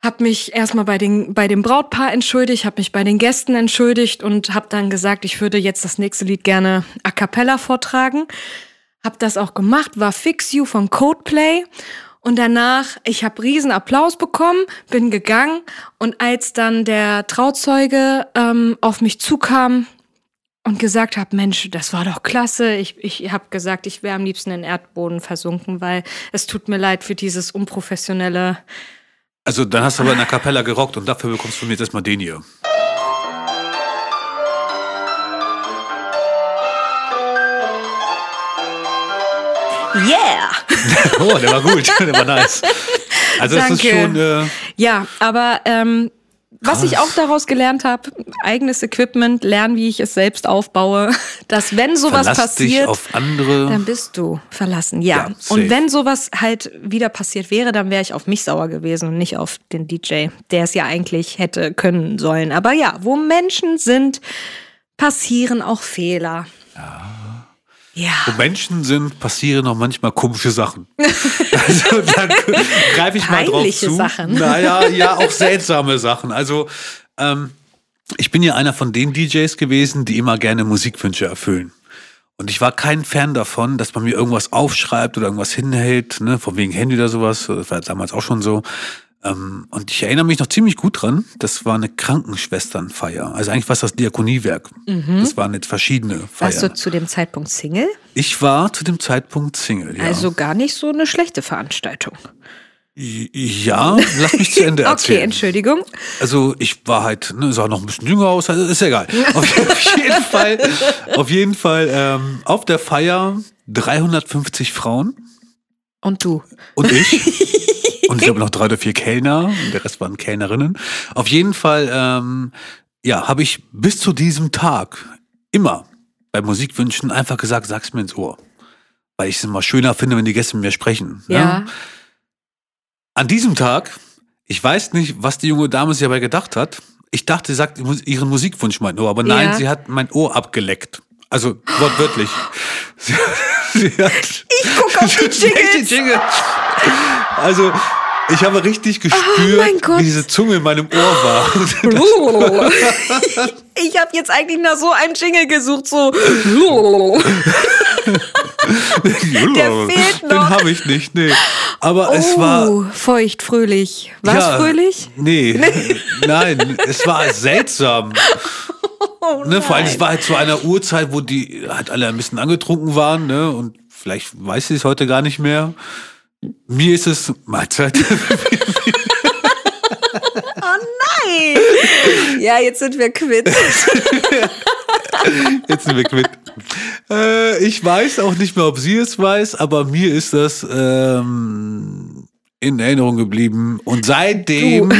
habe mich erstmal bei, den, bei dem Brautpaar entschuldigt, habe mich bei den Gästen entschuldigt und habe dann gesagt, ich würde jetzt das nächste Lied gerne a cappella vortragen. Hab das auch gemacht, war Fix You von Codeplay. Und danach, ich habe riesen Applaus bekommen, bin gegangen und als dann der Trauzeuge ähm, auf mich zukam und gesagt hat, Mensch, das war doch klasse. Ich, ich habe gesagt, ich wäre am liebsten in den Erdboden versunken, weil es tut mir leid für dieses unprofessionelle. Also, dann hast du aber in der Kapella gerockt und dafür bekommst du von mir jetzt erstmal den hier. Yeah! Oh, der war gut. Der war nice. Also, das ist schon. Äh, Ja, aber ähm, was ich auch daraus gelernt habe, eigenes Equipment, lernen, wie ich es selbst aufbaue, dass wenn sowas verlass passiert, auf andere. dann bist du verlassen. Ja. Ja, und wenn sowas halt wieder passiert wäre, dann wäre ich auf mich sauer gewesen und nicht auf den DJ, der es ja eigentlich hätte können sollen. Aber ja, wo Menschen sind, passieren auch Fehler. Ja. Wo Menschen sind, passieren auch manchmal komische Sachen. Also da greife ich mal drauf zu. Sachen. Naja, ja, auch seltsame Sachen. Also ähm, ich bin ja einer von den DJs gewesen, die immer gerne Musikwünsche erfüllen. Und ich war kein Fan davon, dass man mir irgendwas aufschreibt oder irgendwas hinhält, ne, von wegen Handy oder sowas. Das war damals auch schon so. Ähm, und ich erinnere mich noch ziemlich gut dran. Das war eine Krankenschwesternfeier. Also eigentlich war es das Diakoniewerk. Das waren jetzt verschiedene Feiern. Warst du zu dem Zeitpunkt Single? Ich war zu dem Zeitpunkt Single, ja. Also gar nicht so eine schlechte Veranstaltung. ja, lass mich zu Ende Okay, erzählen. Entschuldigung. Also ich war halt, ne, sah noch ein bisschen jünger aus, also ist egal. Auf, auf jeden Fall, auf jeden Fall ähm, auf der Feier 350 Frauen Und du? und ich. Und ich glaube noch drei oder vier Kellner, und der Rest waren Kellnerinnen. Auf jeden Fall, ähm, ja, habe ich bis zu diesem Tag immer bei Musikwünschen einfach gesagt, sag's mir ins Ohr. Weil ich es immer schöner finde, wenn die Gäste mit mir sprechen. ne? Ja. An diesem Tag, ich weiß nicht, was die junge Dame sich dabei gedacht hat. Ich dachte, sie sagt ihren Musikwunsch mein Ohr, aber nein, Ja. sie hat mein Ohr abgeleckt. Also wortwörtlich. Sie, sie hat, ich guck auf die Jingles. Jingles. Also ich habe richtig gespürt, Oh mein Gott. wie diese Zunge in meinem Ohr war. Ich habe jetzt eigentlich nach so einem Jingle gesucht, so. Der fehlt noch. Den habe ich nicht, nee. Aber es war Oh, feucht, fröhlich. War Ja, es fröhlich? Nee, nein, es war seltsam. Oh, ne, vor allem, es war halt zu einer Uhrzeit, wo die halt alle ein bisschen angetrunken waren, ne? Und vielleicht weiß sie es heute gar nicht mehr. Mir ist es Mahlzeit. Nein! Ja, jetzt sind wir quitt. Jetzt sind wir quitt. Äh, ich weiß auch nicht mehr, ob sie es weiß, aber mir ist das ähm, in Erinnerung geblieben. Und seitdem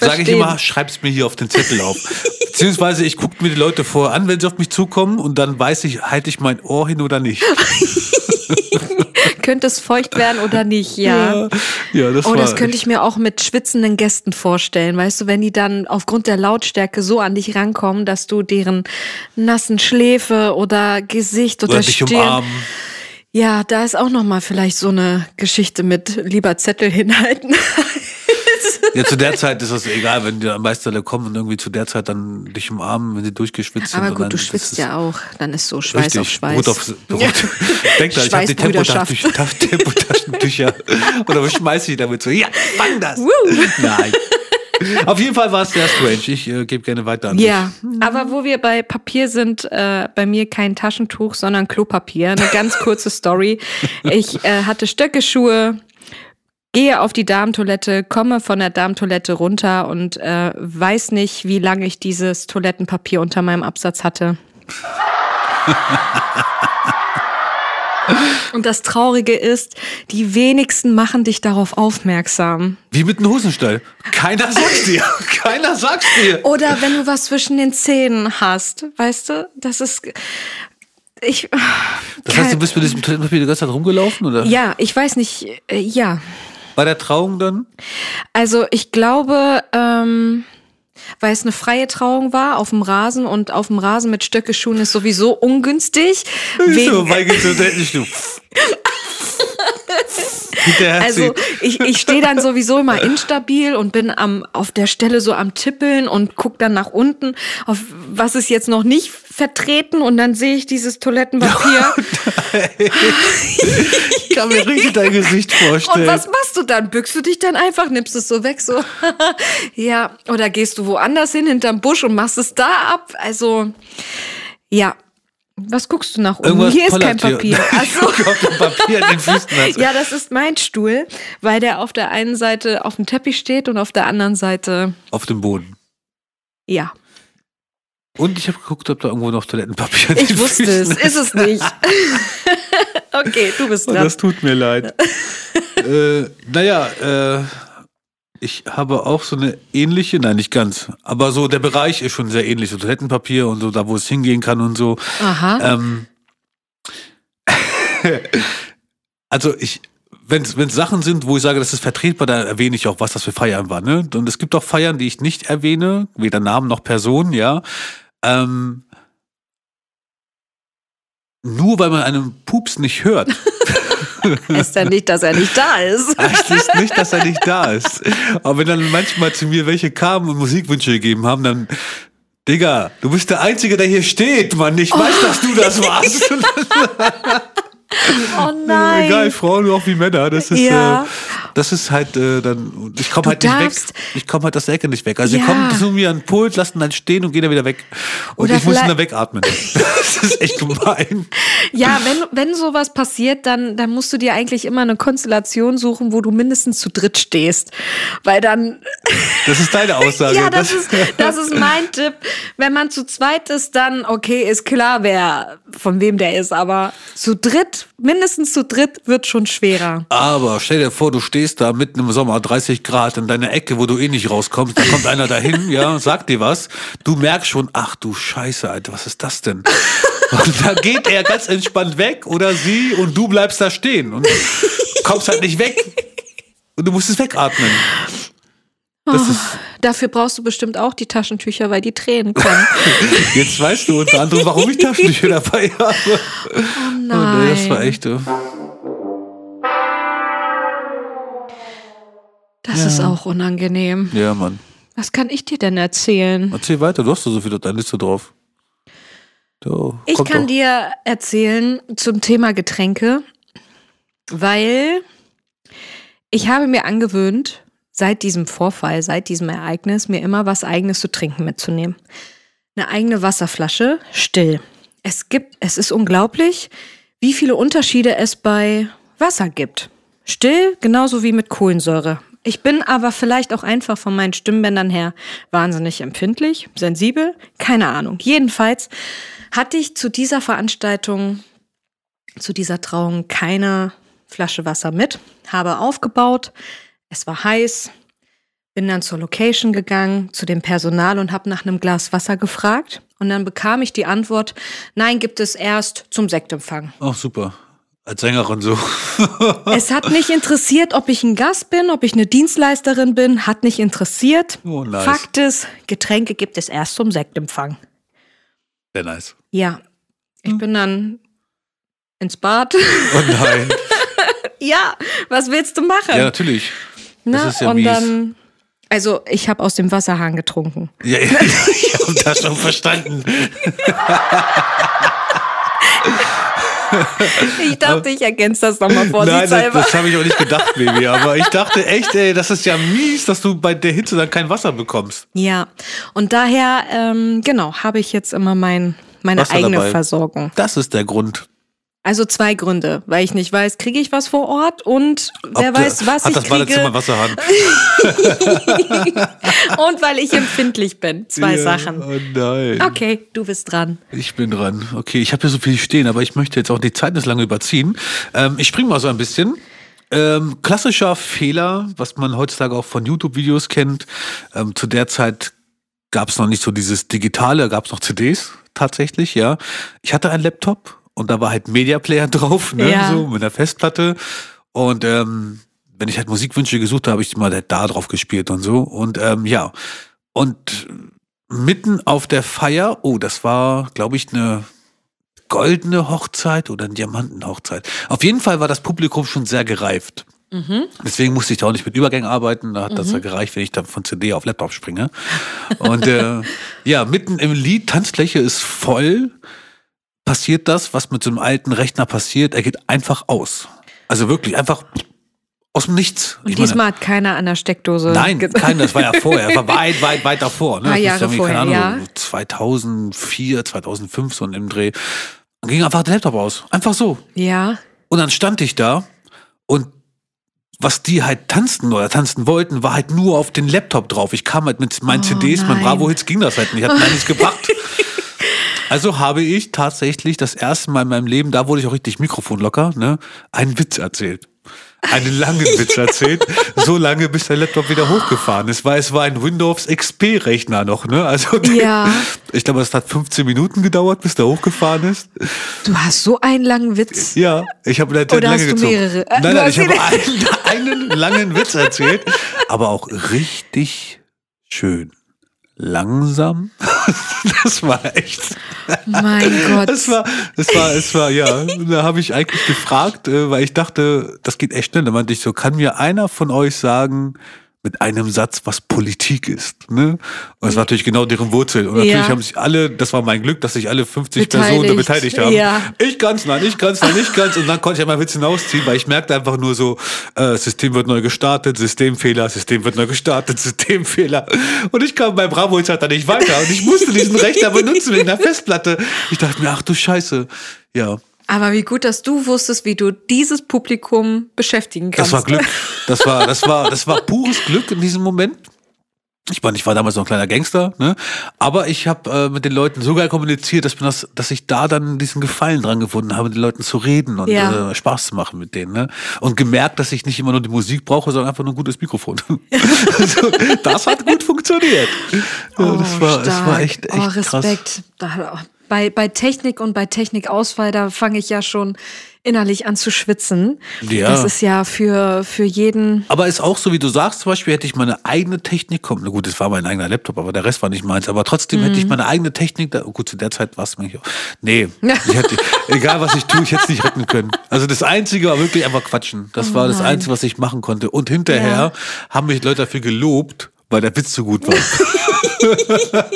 sage ich immer, schreib's mir hier auf den Zettel auf. Beziehungsweise ich gucke mir die Leute vorher an, wenn sie auf mich zukommen und dann weiß ich, halte ich mein Ohr hin oder nicht. Könnte es feucht werden oder nicht, ja. ja das Oh, das könnte ich mir auch mit schwitzenden Gästen vorstellen. Weißt du, wenn die dann aufgrund der Lautstärke so an dich rankommen, dass du deren nassen Schläfe oder Gesicht oder, oder Stirn. umarmen. Ja, da ist auch noch mal vielleicht so eine Geschichte mit lieber Zettel hinhalten. Ja, zu der Zeit ist das egal, wenn die am Meisterle kommen und irgendwie zu der Zeit dann dich umarmen, wenn sie durchgeschwitzt sind. Aber und dann, gut, du schwitzt ja auch. Dann ist so Schweiß richtig, auf Schweiß. Brot auf Brot. Ja. Denk da, ich habe die. Tempotaschentücher. Tempotaschentücher. Oder schmeiß ich damit so, ja, fang das. Woo. Nein. Auf jeden Fall war es sehr strange. Ich äh, gebe gerne weiter an Ja, aber wo wir bei Papier sind, äh, bei mir kein Taschentuch, sondern Klopapier. Eine ganz kurze Story. Ich äh, hatte Stöckeschuhe, gehe auf die Damentoilette, komme von der Damentoilette runter und äh, weiß nicht, wie lange ich dieses Toilettenpapier unter meinem Absatz hatte. Und das Traurige ist, die wenigsten machen dich darauf aufmerksam. Wie mit einem Hosenstall. Keiner sagt's dir. Keiner sagt's dir. Oder wenn du was zwischen den Zähnen hast, weißt du, das ist. Ich. Das heißt, du bist mit diesem Toilettenpapier die ganze Zeit rumgelaufen, oder? Ja, ich weiß nicht. äh, Ja. Bei der Trauung dann? Also ich glaube, ähm, weil es eine freie Trauung war auf dem Rasen und auf dem Rasen mit Stöckeschuhen ist sowieso ungünstig. so, Wegen, weil. Hinterher also ich, ich stehe dann sowieso immer instabil und bin am auf der Stelle so am Tippeln und guck dann nach unten, auf was ist jetzt noch nicht vertreten und dann sehe ich dieses Toilettenpapier. ich kann mir richtig dein Gesicht vorstellen. Und was machst du dann? Bückst du dich dann einfach, nimmst es so weg, so. ja, oder gehst du woanders hin, hinterm Busch und machst es da ab? Also, ja. Was guckst du nach unten? Irgendwas Hier ist kein. Papier. Also, Papier ja, das ist mein Stuhl, weil der auf der einen Seite auf dem Teppich steht und auf der anderen Seite, Auf dem Boden. ja. Und ich habe geguckt, ob da irgendwo noch Toilettenpapier an Ich wusste es, Füßen ist es nicht. okay, du bist Und dran. das tut mir leid. äh, naja, äh, ich habe auch so eine ähnliche, nein, nicht ganz, aber so der Bereich ist schon sehr ähnlich. So Toilettenpapier und so, da wo es hingehen kann und so. Aha. Ähm, also ich, wenn es Sachen sind, wo ich sage, das ist vertretbar, dann erwähne ich auch, was das für Feiern war. Ne? Und es gibt auch Feiern, die ich nicht erwähne, weder Namen noch Person, ja. Ähm, nur weil man einen Pups nicht hört, heißt ja nicht, dass er nicht da ist. heißt es nicht, dass er nicht da ist. Aber wenn dann manchmal zu mir welche kamen und Musikwünsche gegeben haben, dann, Digga, du bist der Einzige, der hier steht, Mann. Ich weiß, dass du das warst. Oh nein. Egal, Frauen auch wie Männer. Das ist, Ja. äh, das ist halt äh, dann. Ich komme halt nicht weg. Ich komme halt aus der Ecke nicht weg. Also Ja. sie kommen zu mir an den Pult, lassen dann stehen und gehen dann wieder weg. Und Oder ich muss vielleicht- dann wegatmen. Das ist echt gemein. Ja, wenn, wenn sowas passiert, dann, dann musst du dir eigentlich immer eine Konstellation suchen, wo du mindestens zu dritt stehst. Weil dann, Das ist deine Aussage. ja, das ist, das ist mein Tipp. Wenn man zu zweit ist, dann, okay, ist klar, wer, von wem der ist. Aber zu dritt, mindestens zu dritt, wird schon schwerer. Aber stell dir vor, du stehst da mitten im Sommer, 30 Grad in deiner Ecke, wo du eh nicht rauskommst. Da kommt einer dahin, ja, sagt dir was. Du merkst schon, ach du Scheiße, Alter, was ist das denn? Und da geht er ganz entspannt weg oder sie und du bleibst da stehen und kommst halt nicht weg. Und du musst es wegatmen. Ist, Dafür brauchst du bestimmt auch die Taschentücher, weil die Tränen kommen. jetzt weißt du unter anderem, warum ich Taschentücher dabei habe. Oh Oh, nein. nee, das war echt. Das ist auch unangenehm. Ja, Mann. Was kann ich dir denn erzählen? Erzähl weiter, du hast doch so viel auf deiner Liste drauf. So, Ich kann doch. dir erzählen zum Thema Getränke, weil ich habe mir angewöhnt, seit diesem Vorfall, seit diesem Ereignis, mir immer was eigenes zu trinken mitzunehmen. Eine eigene Wasserflasche, still. Es gibt, es ist unglaublich, wie viele Unterschiede es bei Wasser gibt. Still, genauso wie mit Kohlensäure. Ich bin aber vielleicht auch einfach von meinen Stimmbändern her wahnsinnig empfindlich, sensibel, keine Ahnung. Jedenfalls hatte ich zu dieser Veranstaltung, zu dieser Trauung keine Flasche Wasser mit, habe aufgebaut, es war heiß, bin dann zur Location gegangen, zu dem Personal und habe nach einem Glas Wasser gefragt. Und dann bekam ich die Antwort, nein, gibt es erst zum Sektempfang. Ach, super. Als Sängerin so. Es hat nicht interessiert, ob ich ein Gast bin, ob ich eine Dienstleisterin bin, hat nicht interessiert. Oh, nice. Fakt ist, Getränke gibt es erst zum Sektempfang. Sehr nice. Ja, ich bin dann ins Bad. Oh nein. ja, was willst du machen? ja, natürlich. Ne? das ist ja und mies. dann Also ich habe aus dem Wasserhahn getrunken. Ja, ja, ich habe das schon verstanden. Ich dachte, ich ergänze das nochmal Nein, das, vorsichtshalber. das habe ich auch nicht gedacht, Baby. Aber ich dachte echt, ey, das ist ja mies, dass du bei der Hitze dann kein Wasser bekommst. Ja, und daher, ähm, genau, habe ich jetzt immer mein, meine Wasser eigene dabei. Versorgung. Das ist der Grund. Also zwei Gründe, weil ich nicht weiß, kriege ich was vor Ort und wer Ob weiß, was hat ich das kriege Badezimmer Wasserhahn. und weil ich empfindlich bin. Zwei Ja, Sachen. Oh nein. Okay, du bist dran. Ich bin dran. Okay, ich habe hier so viel stehen, aber ich möchte jetzt auch die Zeit nicht lange überziehen. Ähm, ich springe mal so ein bisschen. Ähm, klassischer Fehler, was man heutzutage auch von YouTube-Videos kennt. Ähm, zu der Zeit gab es noch nicht so dieses Digitale, gab es noch CDs tatsächlich, ja. Ich hatte einen Laptop und da war halt Media Player drauf, ne, Ja. so mit einer Festplatte. Und ähm, wenn ich halt Musikwünsche gesucht habe, habe ich die mal halt da drauf gespielt und so. Und ähm, ja, und mitten auf der Feier, oh, das war, glaube ich, eine goldene Hochzeit oder eine Diamantenhochzeit. Auf jeden Fall war das Publikum schon sehr gereift. Deswegen musste ich da auch nicht mit Übergängen arbeiten. Da hat das ja gereicht, wenn ich dann von CD auf Laptop springe. Und äh, ja, mitten im Lied, Tanzfläche ist voll, passiert das, was mit so einem alten Rechner passiert. Er geht einfach aus. Also wirklich einfach aus dem Nichts. Und Ich meine, diesmal hat keiner an der Steckdose. Nein, ge- kein, das war ja vorher. Er war weit, weit, weit davor. Ne? Paar Das muss Jahre vorher, keine ja. Ahnung, 2004, 2005 so im Dreh. Dann ging einfach der Laptop aus. Einfach so. Ja. Und dann stand ich da und was die halt tanzten oder tanzen wollten, war halt nur auf den Laptop drauf. Ich kam halt mit meinen Oh, CDs, nein. Bravo-Hits ging das halt nicht. Hat mir nichts gebracht. Also habe ich tatsächlich das erste Mal in meinem Leben, da wurde ich auch richtig Mikrofon locker, ne, einen Witz erzählt. Einen langen Witz erzählt, so lange, bis der Laptop wieder hochgefahren ist, weil es war ein Windows XP-Rechner noch, ne? Also Ja. ich glaube, es hat 15 Minuten gedauert, bis der hochgefahren ist. Du hast so einen langen Witz. Ja, ich habe lange hast du gezogen. mehrere? Nein, du nein, ich habe einen, einen langen Witz erzählt, aber auch richtig schön. Langsam. Das war echt. Mein Gott. Es war, es war, es war, ja. Da habe ich eigentlich gefragt, äh, weil ich dachte, das geht echt schnell. Da meinte ich so, kann mir einer von euch sagen, mit einem Satz, was Politik ist. Ne? Und das war natürlich genau deren Wurzel. Und natürlich Ja. haben sich alle, das war mein Glück, dass sich alle 50 Beteiligt. Personen da beteiligt haben. Ja. Ich kann's, nein, ich kann's, nein, ich kann's. Und dann konnte ich einmal Witz hinausziehen, weil ich merkte einfach nur so, äh, System wird neu gestartet, Systemfehler, System wird neu gestartet, Systemfehler. Und ich kam bei Bravo jetzt halt da nicht weiter. Und ich musste diesen Rechner benutzen wegen der Festplatte. Ich dachte mir, ach du Scheiße. Ja, Aber wie gut, dass du wusstest, wie du dieses Publikum beschäftigen das kannst. war Glück. Das war, das war, das war pures Glück in diesem Moment. Ich meine, ich war damals noch ein kleiner Gangster, ne? Aber ich habe äh, mit den Leuten so geil kommuniziert, dass, mir das, dass ich da dann diesen Gefallen dran gefunden habe, mit den Leuten zu reden und Ja. äh, Spaß zu machen mit denen, ne? Und gemerkt, dass ich nicht immer nur die Musik brauche, sondern einfach nur ein gutes Mikrofon. also, das hat gut funktioniert. Ja, das, war, das war stark. echt, echt oh, krass. Respekt. Da, bei, bei Technik und bei Technikauswahl, da fange ich ja schon innerlich an zu schwitzen. Ja. Das ist ja für, für jeden. Aber ist auch so, wie du sagst, zum Beispiel hätte ich meine eigene Technik, komm, na gut, es war mein eigener Laptop, aber der Rest war nicht meins, aber trotzdem hätte Mhm. ich meine eigene Technik, da, gut, zu der Zeit war es mir nee, ich hätte, egal was ich tue, ich hätte es nicht retten können. Also das Einzige war wirklich einfach quatschen. Das war das Oh. Einzige, was ich machen konnte. Und hinterher Ja. haben mich Leute dafür gelobt, weil der Witz so gut war.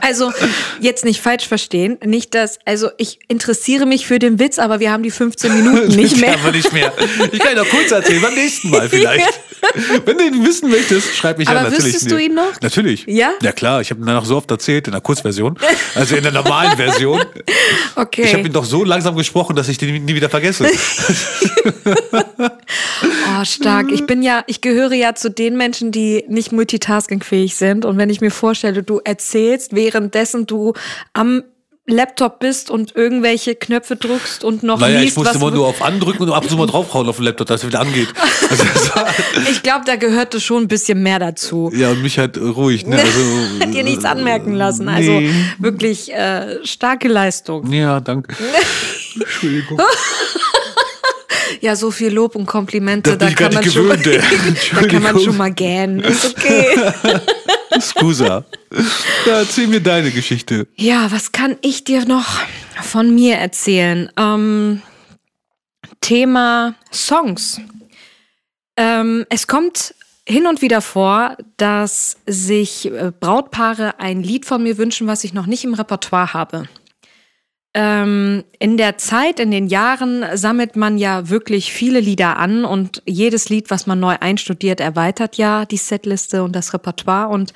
Also jetzt nicht falsch verstehen, nicht dass, also ich interessiere mich für den Witz, aber wir haben die 15 Minuten nicht mehr. Aber nicht mehr. Ich kann ihn noch kurz erzählen, beim nächsten Mal vielleicht. Wenn du ihn wissen möchtest, schreib mich Aber an. Natürlich. wüsstest du ihn noch? Natürlich. Ja? Ja klar, ich habe ihn danach so oft erzählt, in der Kurzversion. Also in der normalen Version. Okay. Ich habe ihn doch so langsam gesprochen, dass ich den nie wieder vergesse. Oh, stark. Ich bin ja, ich gehöre ja zu den Menschen, die nicht multitaskingfähig sind. Und wenn ich mir vorstelle, du erzählst, währenddessen du am Laptop bist und irgendwelche Knöpfe drückst und noch Naja, ich liest, musste was immer nur auf andrücken und ab und zu mal draufhauen auf den Laptop, dass er wieder angeht. Also, ich glaube, da gehörte schon ein bisschen mehr dazu. ja, und mich halt ruhig. Ne? Also, Dir nichts anmerken lassen. Also Nee. wirklich äh, starke Leistung. Ja, danke. Entschuldigung. Ja, so viel Lob und Komplimente, da kann, man schon mal, da kann man schon mal gähnen. Ist okay. Scusa. Ja, erzähl mir deine Geschichte. Ja, was kann ich dir noch von mir erzählen? Ähm, Thema Songs. Ähm, es kommt hin und wieder vor, dass sich äh, Brautpaare ein Lied von mir wünschen, was ich noch nicht im Repertoire habe. Ähm, in der Zeit, in den Jahren sammelt man ja wirklich viele Lieder an und jedes Lied, was man neu einstudiert, erweitert ja die Setliste und das Repertoire. Und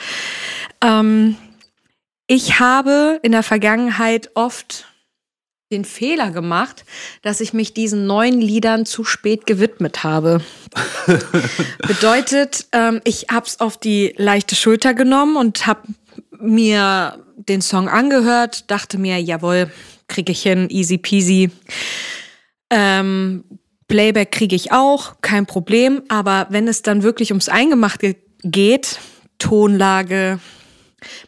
ähm, ich habe in der Vergangenheit oft den Fehler gemacht, dass ich mich diesen neuen Liedern zu spät gewidmet habe. Bedeutet, ähm, ich habe es auf die leichte Schulter genommen und habe mir den Song angehört, dachte mir, jawohl, kriege ich hin, easy peasy. Ähm, Playback kriege ich auch, kein Problem. Aber wenn es dann wirklich ums Eingemachte geht, Tonlage,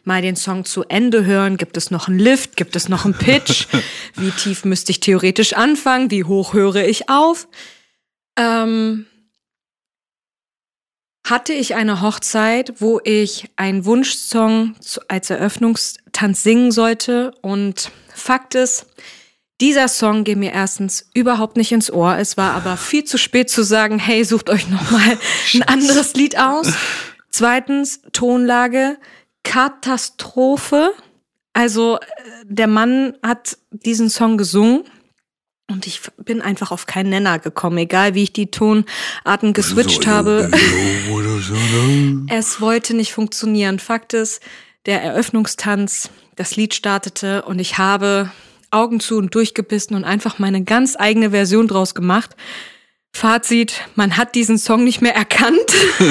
mal den Song zu Ende hören, gibt es noch einen Lift, gibt es noch einen Pitch, wie tief müsste ich theoretisch anfangen, wie hoch höre ich auf. Ähm, hatte ich eine Hochzeit, wo ich einen Wunschsong als Eröffnungstanz singen sollte und Fakt ist, dieser Song geht mir erstens überhaupt nicht ins Ohr. Es war aber viel zu spät zu sagen, hey, sucht euch noch mal ein anderes Lied aus. Zweitens Tonlage Katastrophe. Also äh, der Mann hat diesen Song gesungen und ich bin einfach auf keinen Nenner gekommen, egal wie ich die Tonarten geswitcht habe. es wollte nicht funktionieren. Fakt ist, der Eröffnungstanz, das Lied startete und ich habe Augen zu und durchgebissen und einfach meine ganz eigene Version draus gemacht. Fazit, man hat diesen Song nicht mehr erkannt. und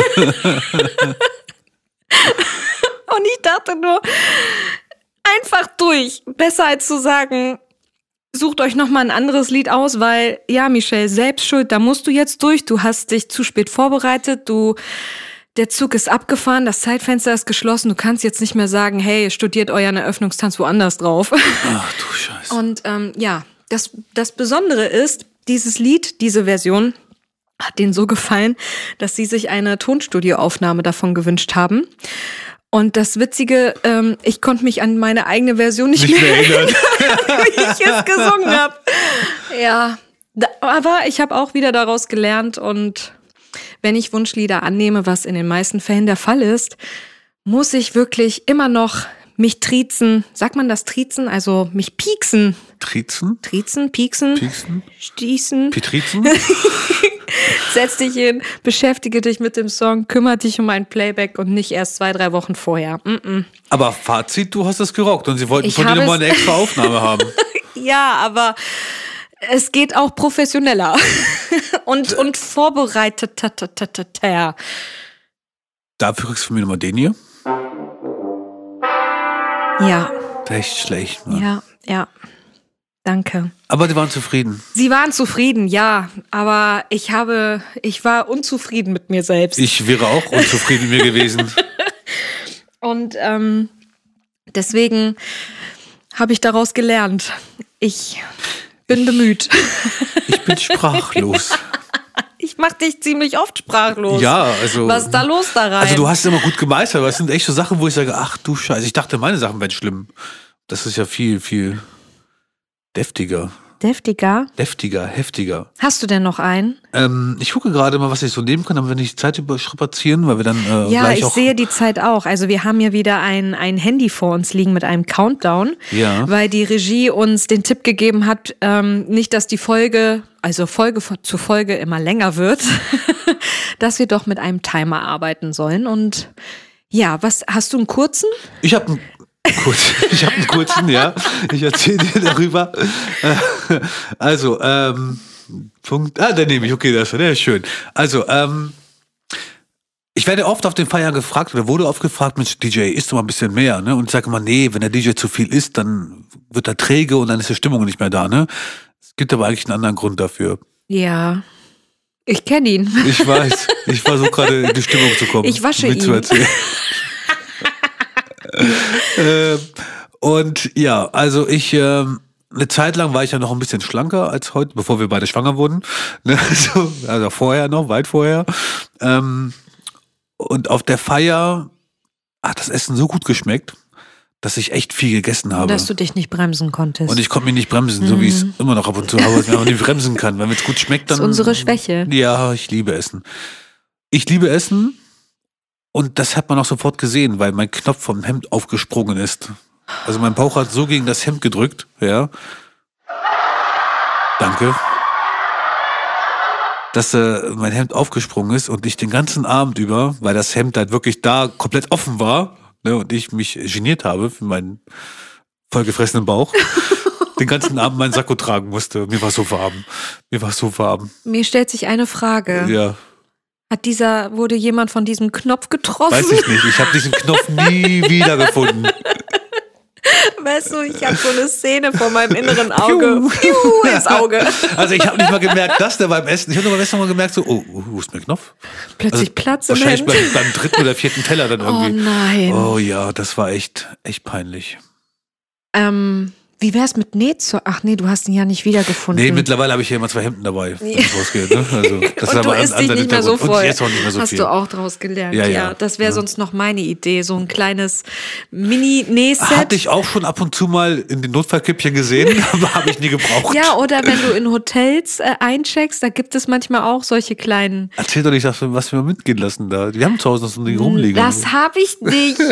ich dachte nur, einfach durch. Besser als zu sagen, sucht euch nochmal ein anderes Lied aus, weil, ja, Michelle, selbst schuld, da musst du jetzt durch. Du hast dich zu spät vorbereitet, du, der Zug ist abgefahren, das Zeitfenster ist geschlossen, du kannst jetzt nicht mehr sagen, hey, studiert euren Eröffnungstanz woanders drauf. Ach du Scheiße. Und ähm, ja, das, das Besondere ist, dieses Lied, diese Version, hat denen so gefallen, dass sie sich eine Tonstudioaufnahme davon gewünscht haben. Und das Witzige, ähm, ich konnte mich an meine eigene Version nicht, Nicht mehr erinnern. wie ich es gesungen habe. Ja, da, aber ich habe auch wieder daraus gelernt und wenn ich Wunschlieder annehme, was in den meisten Fällen der Fall ist, muss ich wirklich immer noch mich triezen. Sagt man das triezen? Also mich pieksen. Trizen? Triezen, pieksen, Pieksen? stießen. Petrizen? Setz dich hin, beschäftige dich mit dem Song, kümmere dich um ein Playback und nicht erst zwei, drei Wochen vorher. Mm -mm. Aber Fazit, du hast das gerockt und sie wollten Ich von dir nochmal es- eine extra Aufnahme haben. Ja, aber es geht auch professioneller und, und vorbereiteter. Dafür kriegst du von mir nochmal den hier. Ja, Echt schlecht, Mann. ja, ja. Danke. Aber die waren zufrieden. Sie waren zufrieden, ja, aber ich habe, ich war unzufrieden mit mir selbst. Ich wäre auch unzufrieden mit mir gewesen. Und ähm, deswegen habe ich daraus gelernt. Ich bin bemüht. Ich bin sprachlos. Ich mache dich ziemlich oft sprachlos. Ja, also. Was ist da los da rein? Also du hast es immer gut gemeistert, aber es sind echt so Sachen, wo ich sage, ach du Scheiße, ich dachte, meine Sachen wären schlimm. Das ist ja viel, viel deftiger. Deftiger. Deftiger, heftiger. Hast du denn noch einen? Ähm, ich gucke gerade mal, was ich so nehmen kann, damit wir nicht Zeit überstrapazieren, weil wir dann äh, Ja, ich sehe die Zeit auch. Also wir haben hier wieder ein, ein Handy vor uns liegen mit einem Countdown, Ja. weil die Regie uns den Tipp gegeben hat, ähm, nicht, dass die Folge, also Folge zu Folge immer länger wird, dass wir doch mit einem Timer arbeiten sollen. Und ja, was hast du einen kurzen? Ich habe einen kurz, ich habe einen kurzen, ja. Ich erzähle dir darüber. Äh, Also, ähm, Punkt. Ah, den nehme ich. Okay, das der ist schön. Also, ähm, ich werde oft auf den Feiern gefragt oder wurde oft gefragt, Mensch, DJ, isst du mal ein bisschen mehr, ne? Und ich sage immer, nee, wenn der DJ zu viel isst, dann wird er träge und dann ist die Stimmung nicht mehr da, ne? Es gibt aber eigentlich einen anderen Grund dafür. Ja, ich kenne ihn. Ich weiß, ich versuche gerade in die Stimmung zu kommen. Ich wasche ihn. Zu erzählen. ähm, und ja, also ich, ähm, eine Zeit lang war ich ja noch ein bisschen schlanker als heute, bevor wir beide schwanger wurden. Ne? So, also vorher noch, weit vorher. Ähm, und auf der Feier hat das Essen so gut geschmeckt, dass ich echt viel gegessen habe. Dass du dich nicht bremsen konntest. Und ich konnte mich nicht bremsen, so wie ich es immer noch ab und zu habe, mir aber nicht bremsen kann. Wenn es gut schmeckt, das dann. ist unsere Schwäche. Ja, ich liebe Essen. Ich liebe Essen Und das hat man auch sofort gesehen, weil mein Knopf vom Hemd aufgesprungen ist. Also mein Bauch hat so gegen das Hemd gedrückt, ja. Danke. Dass äh, mein Hemd aufgesprungen ist und ich den ganzen Abend über, weil das Hemd halt wirklich da komplett offen war, ne, und ich mich geniert habe für meinen vollgefressenen Bauch, den ganzen Abend meinen Sakko tragen musste. Mir war so warm. Mir war so warm. Mir stellt sich eine Frage. Ja. Hat dieser, wurde jemand von diesem Knopf getroffen? Weiß ich nicht. Ich habe diesen Knopf nie wiedergefunden. Weißt du, ich habe so eine Szene vor meinem inneren Auge. Piu, ins Auge. Also ich habe nicht mal gemerkt, dass der beim Essen. Ich habe nur beim Essen mal gemerkt, so, oh, oh, wo ist mein Knopf? Plötzlich Also Platz im Wahrscheinlich beim, beim dritten oder vierten Teller dann Oh irgendwie. nein. Oh ja, das war echt, echt peinlich. Ähm, wie wär's mit Nähzeug? Ach nee, du hast ihn ja nicht wiedergefunden. Nee, mittlerweile habe ich ja immer zwei Hemden dabei, wenn ich rausgehe. Ne? Also, das und du isst dich nicht mehr so voll. Und jetzt auch nicht mehr so Hast viel. du auch draus gelernt. Ja, Ja, ja. das wäre Ja. sonst noch meine Idee. So ein kleines Mini-Nähset. Hatte ich auch schon ab und zu mal in den Notfallkippchen gesehen, aber habe ich nie gebraucht. Ja, oder wenn du in Hotels äh, eincheckst, da gibt es manchmal auch solche kleinen. Erzähl doch nicht, was wir mitgehen lassen da. Wir haben zu Hause noch so ein Ding rumliegen. Das habe ich nicht.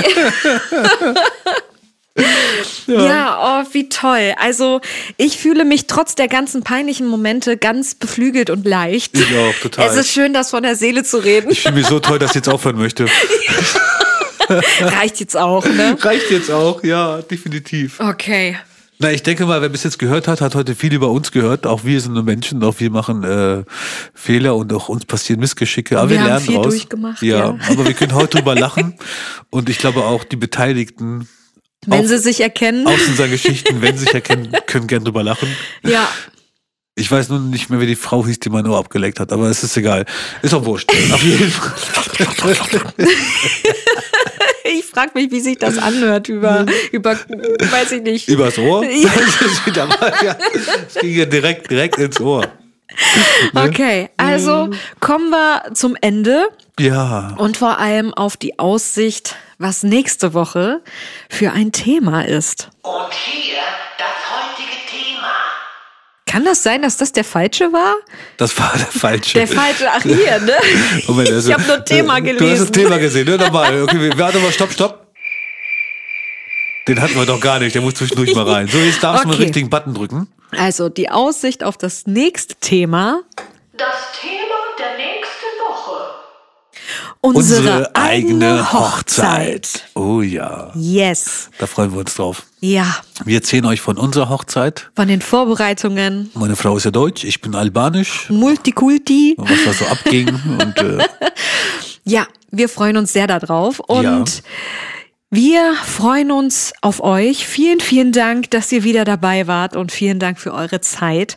ja. oh, wie toll. Also, ich fühle mich trotz der ganzen peinlichen Momente ganz beflügelt und leicht. Ich auch, total. Es ist schön, das von der Seele zu reden. ich fühle mich so toll, dass ich jetzt aufhören möchte. Reicht jetzt auch, ne? Reicht jetzt auch, ja, definitiv. Okay. Na, ich denke mal, wer bis jetzt gehört hat, hat heute viel über uns gehört. Auch wir sind nur Menschen, auch wir machen äh, Fehler und auch uns passieren Missgeschicke. Aber Wir wir, haben lernen viel draus. durchgemacht, ja, ja. aber wir können heute drüber lachen. Und ich glaube auch die Beteiligten Wenn auch sie sich erkennen. aus unseren Geschichten, wenn sie sich erkennen, können gern drüber lachen. Ja. Ich weiß nur nicht mehr, wie die Frau hieß, die mein Ohr abgeleckt hat, aber es ist egal. Ist auch wurscht. Auf jeden Fall. Ich frage mich, wie sich das anhört über, über, weiß ich nicht. Übers Ohr? Ja. Das ging ja direkt, direkt ins Ohr. Okay, also kommen wir zum Ende Ja. und vor allem auf die Aussicht, was nächste Woche für ein Thema ist. Und hier das heutige Thema. Kann das sein, dass das der falsche war? Das war der falsche. Der falsche, ach hier, ne? Moment, also, ich habe nur Thema Du hast das gelesen. Thema gesehen, ne? Nochmal. Okay, wir- warte mal, stopp, stopp. Den hatten wir doch gar nicht, der muss zwischendurch mal rein. So, jetzt darfst du mal Okay. den richtigen Button drücken. Also die Aussicht auf das nächste Thema, Das Thema. Unsere, eigene Hochzeit. Oh ja, Yes. da freuen wir uns drauf. Ja, Wir erzählen euch von unserer Hochzeit. von den Vorbereitungen, Meine Frau ist ja deutsch, ich bin albanisch. Multikulti. Was da so abging. Und äh, Ja, wir freuen uns sehr darauf und Ja. wir freuen uns auf euch. Vielen, vielen Dank, dass ihr wieder dabei wart und vielen Dank für eure Zeit.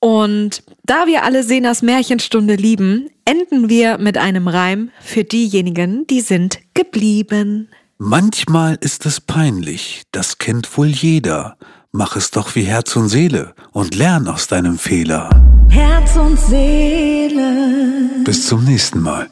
Und da wir alle Senas Märchenstunde lieben, enden wir mit einem Reim für diejenigen, die sind geblieben. manchmal ist es peinlich, das kennt wohl jeder. Mach es doch wie Herz und Seele und lern aus deinem Fehler. Herz und Seele. Bis zum nächsten Mal.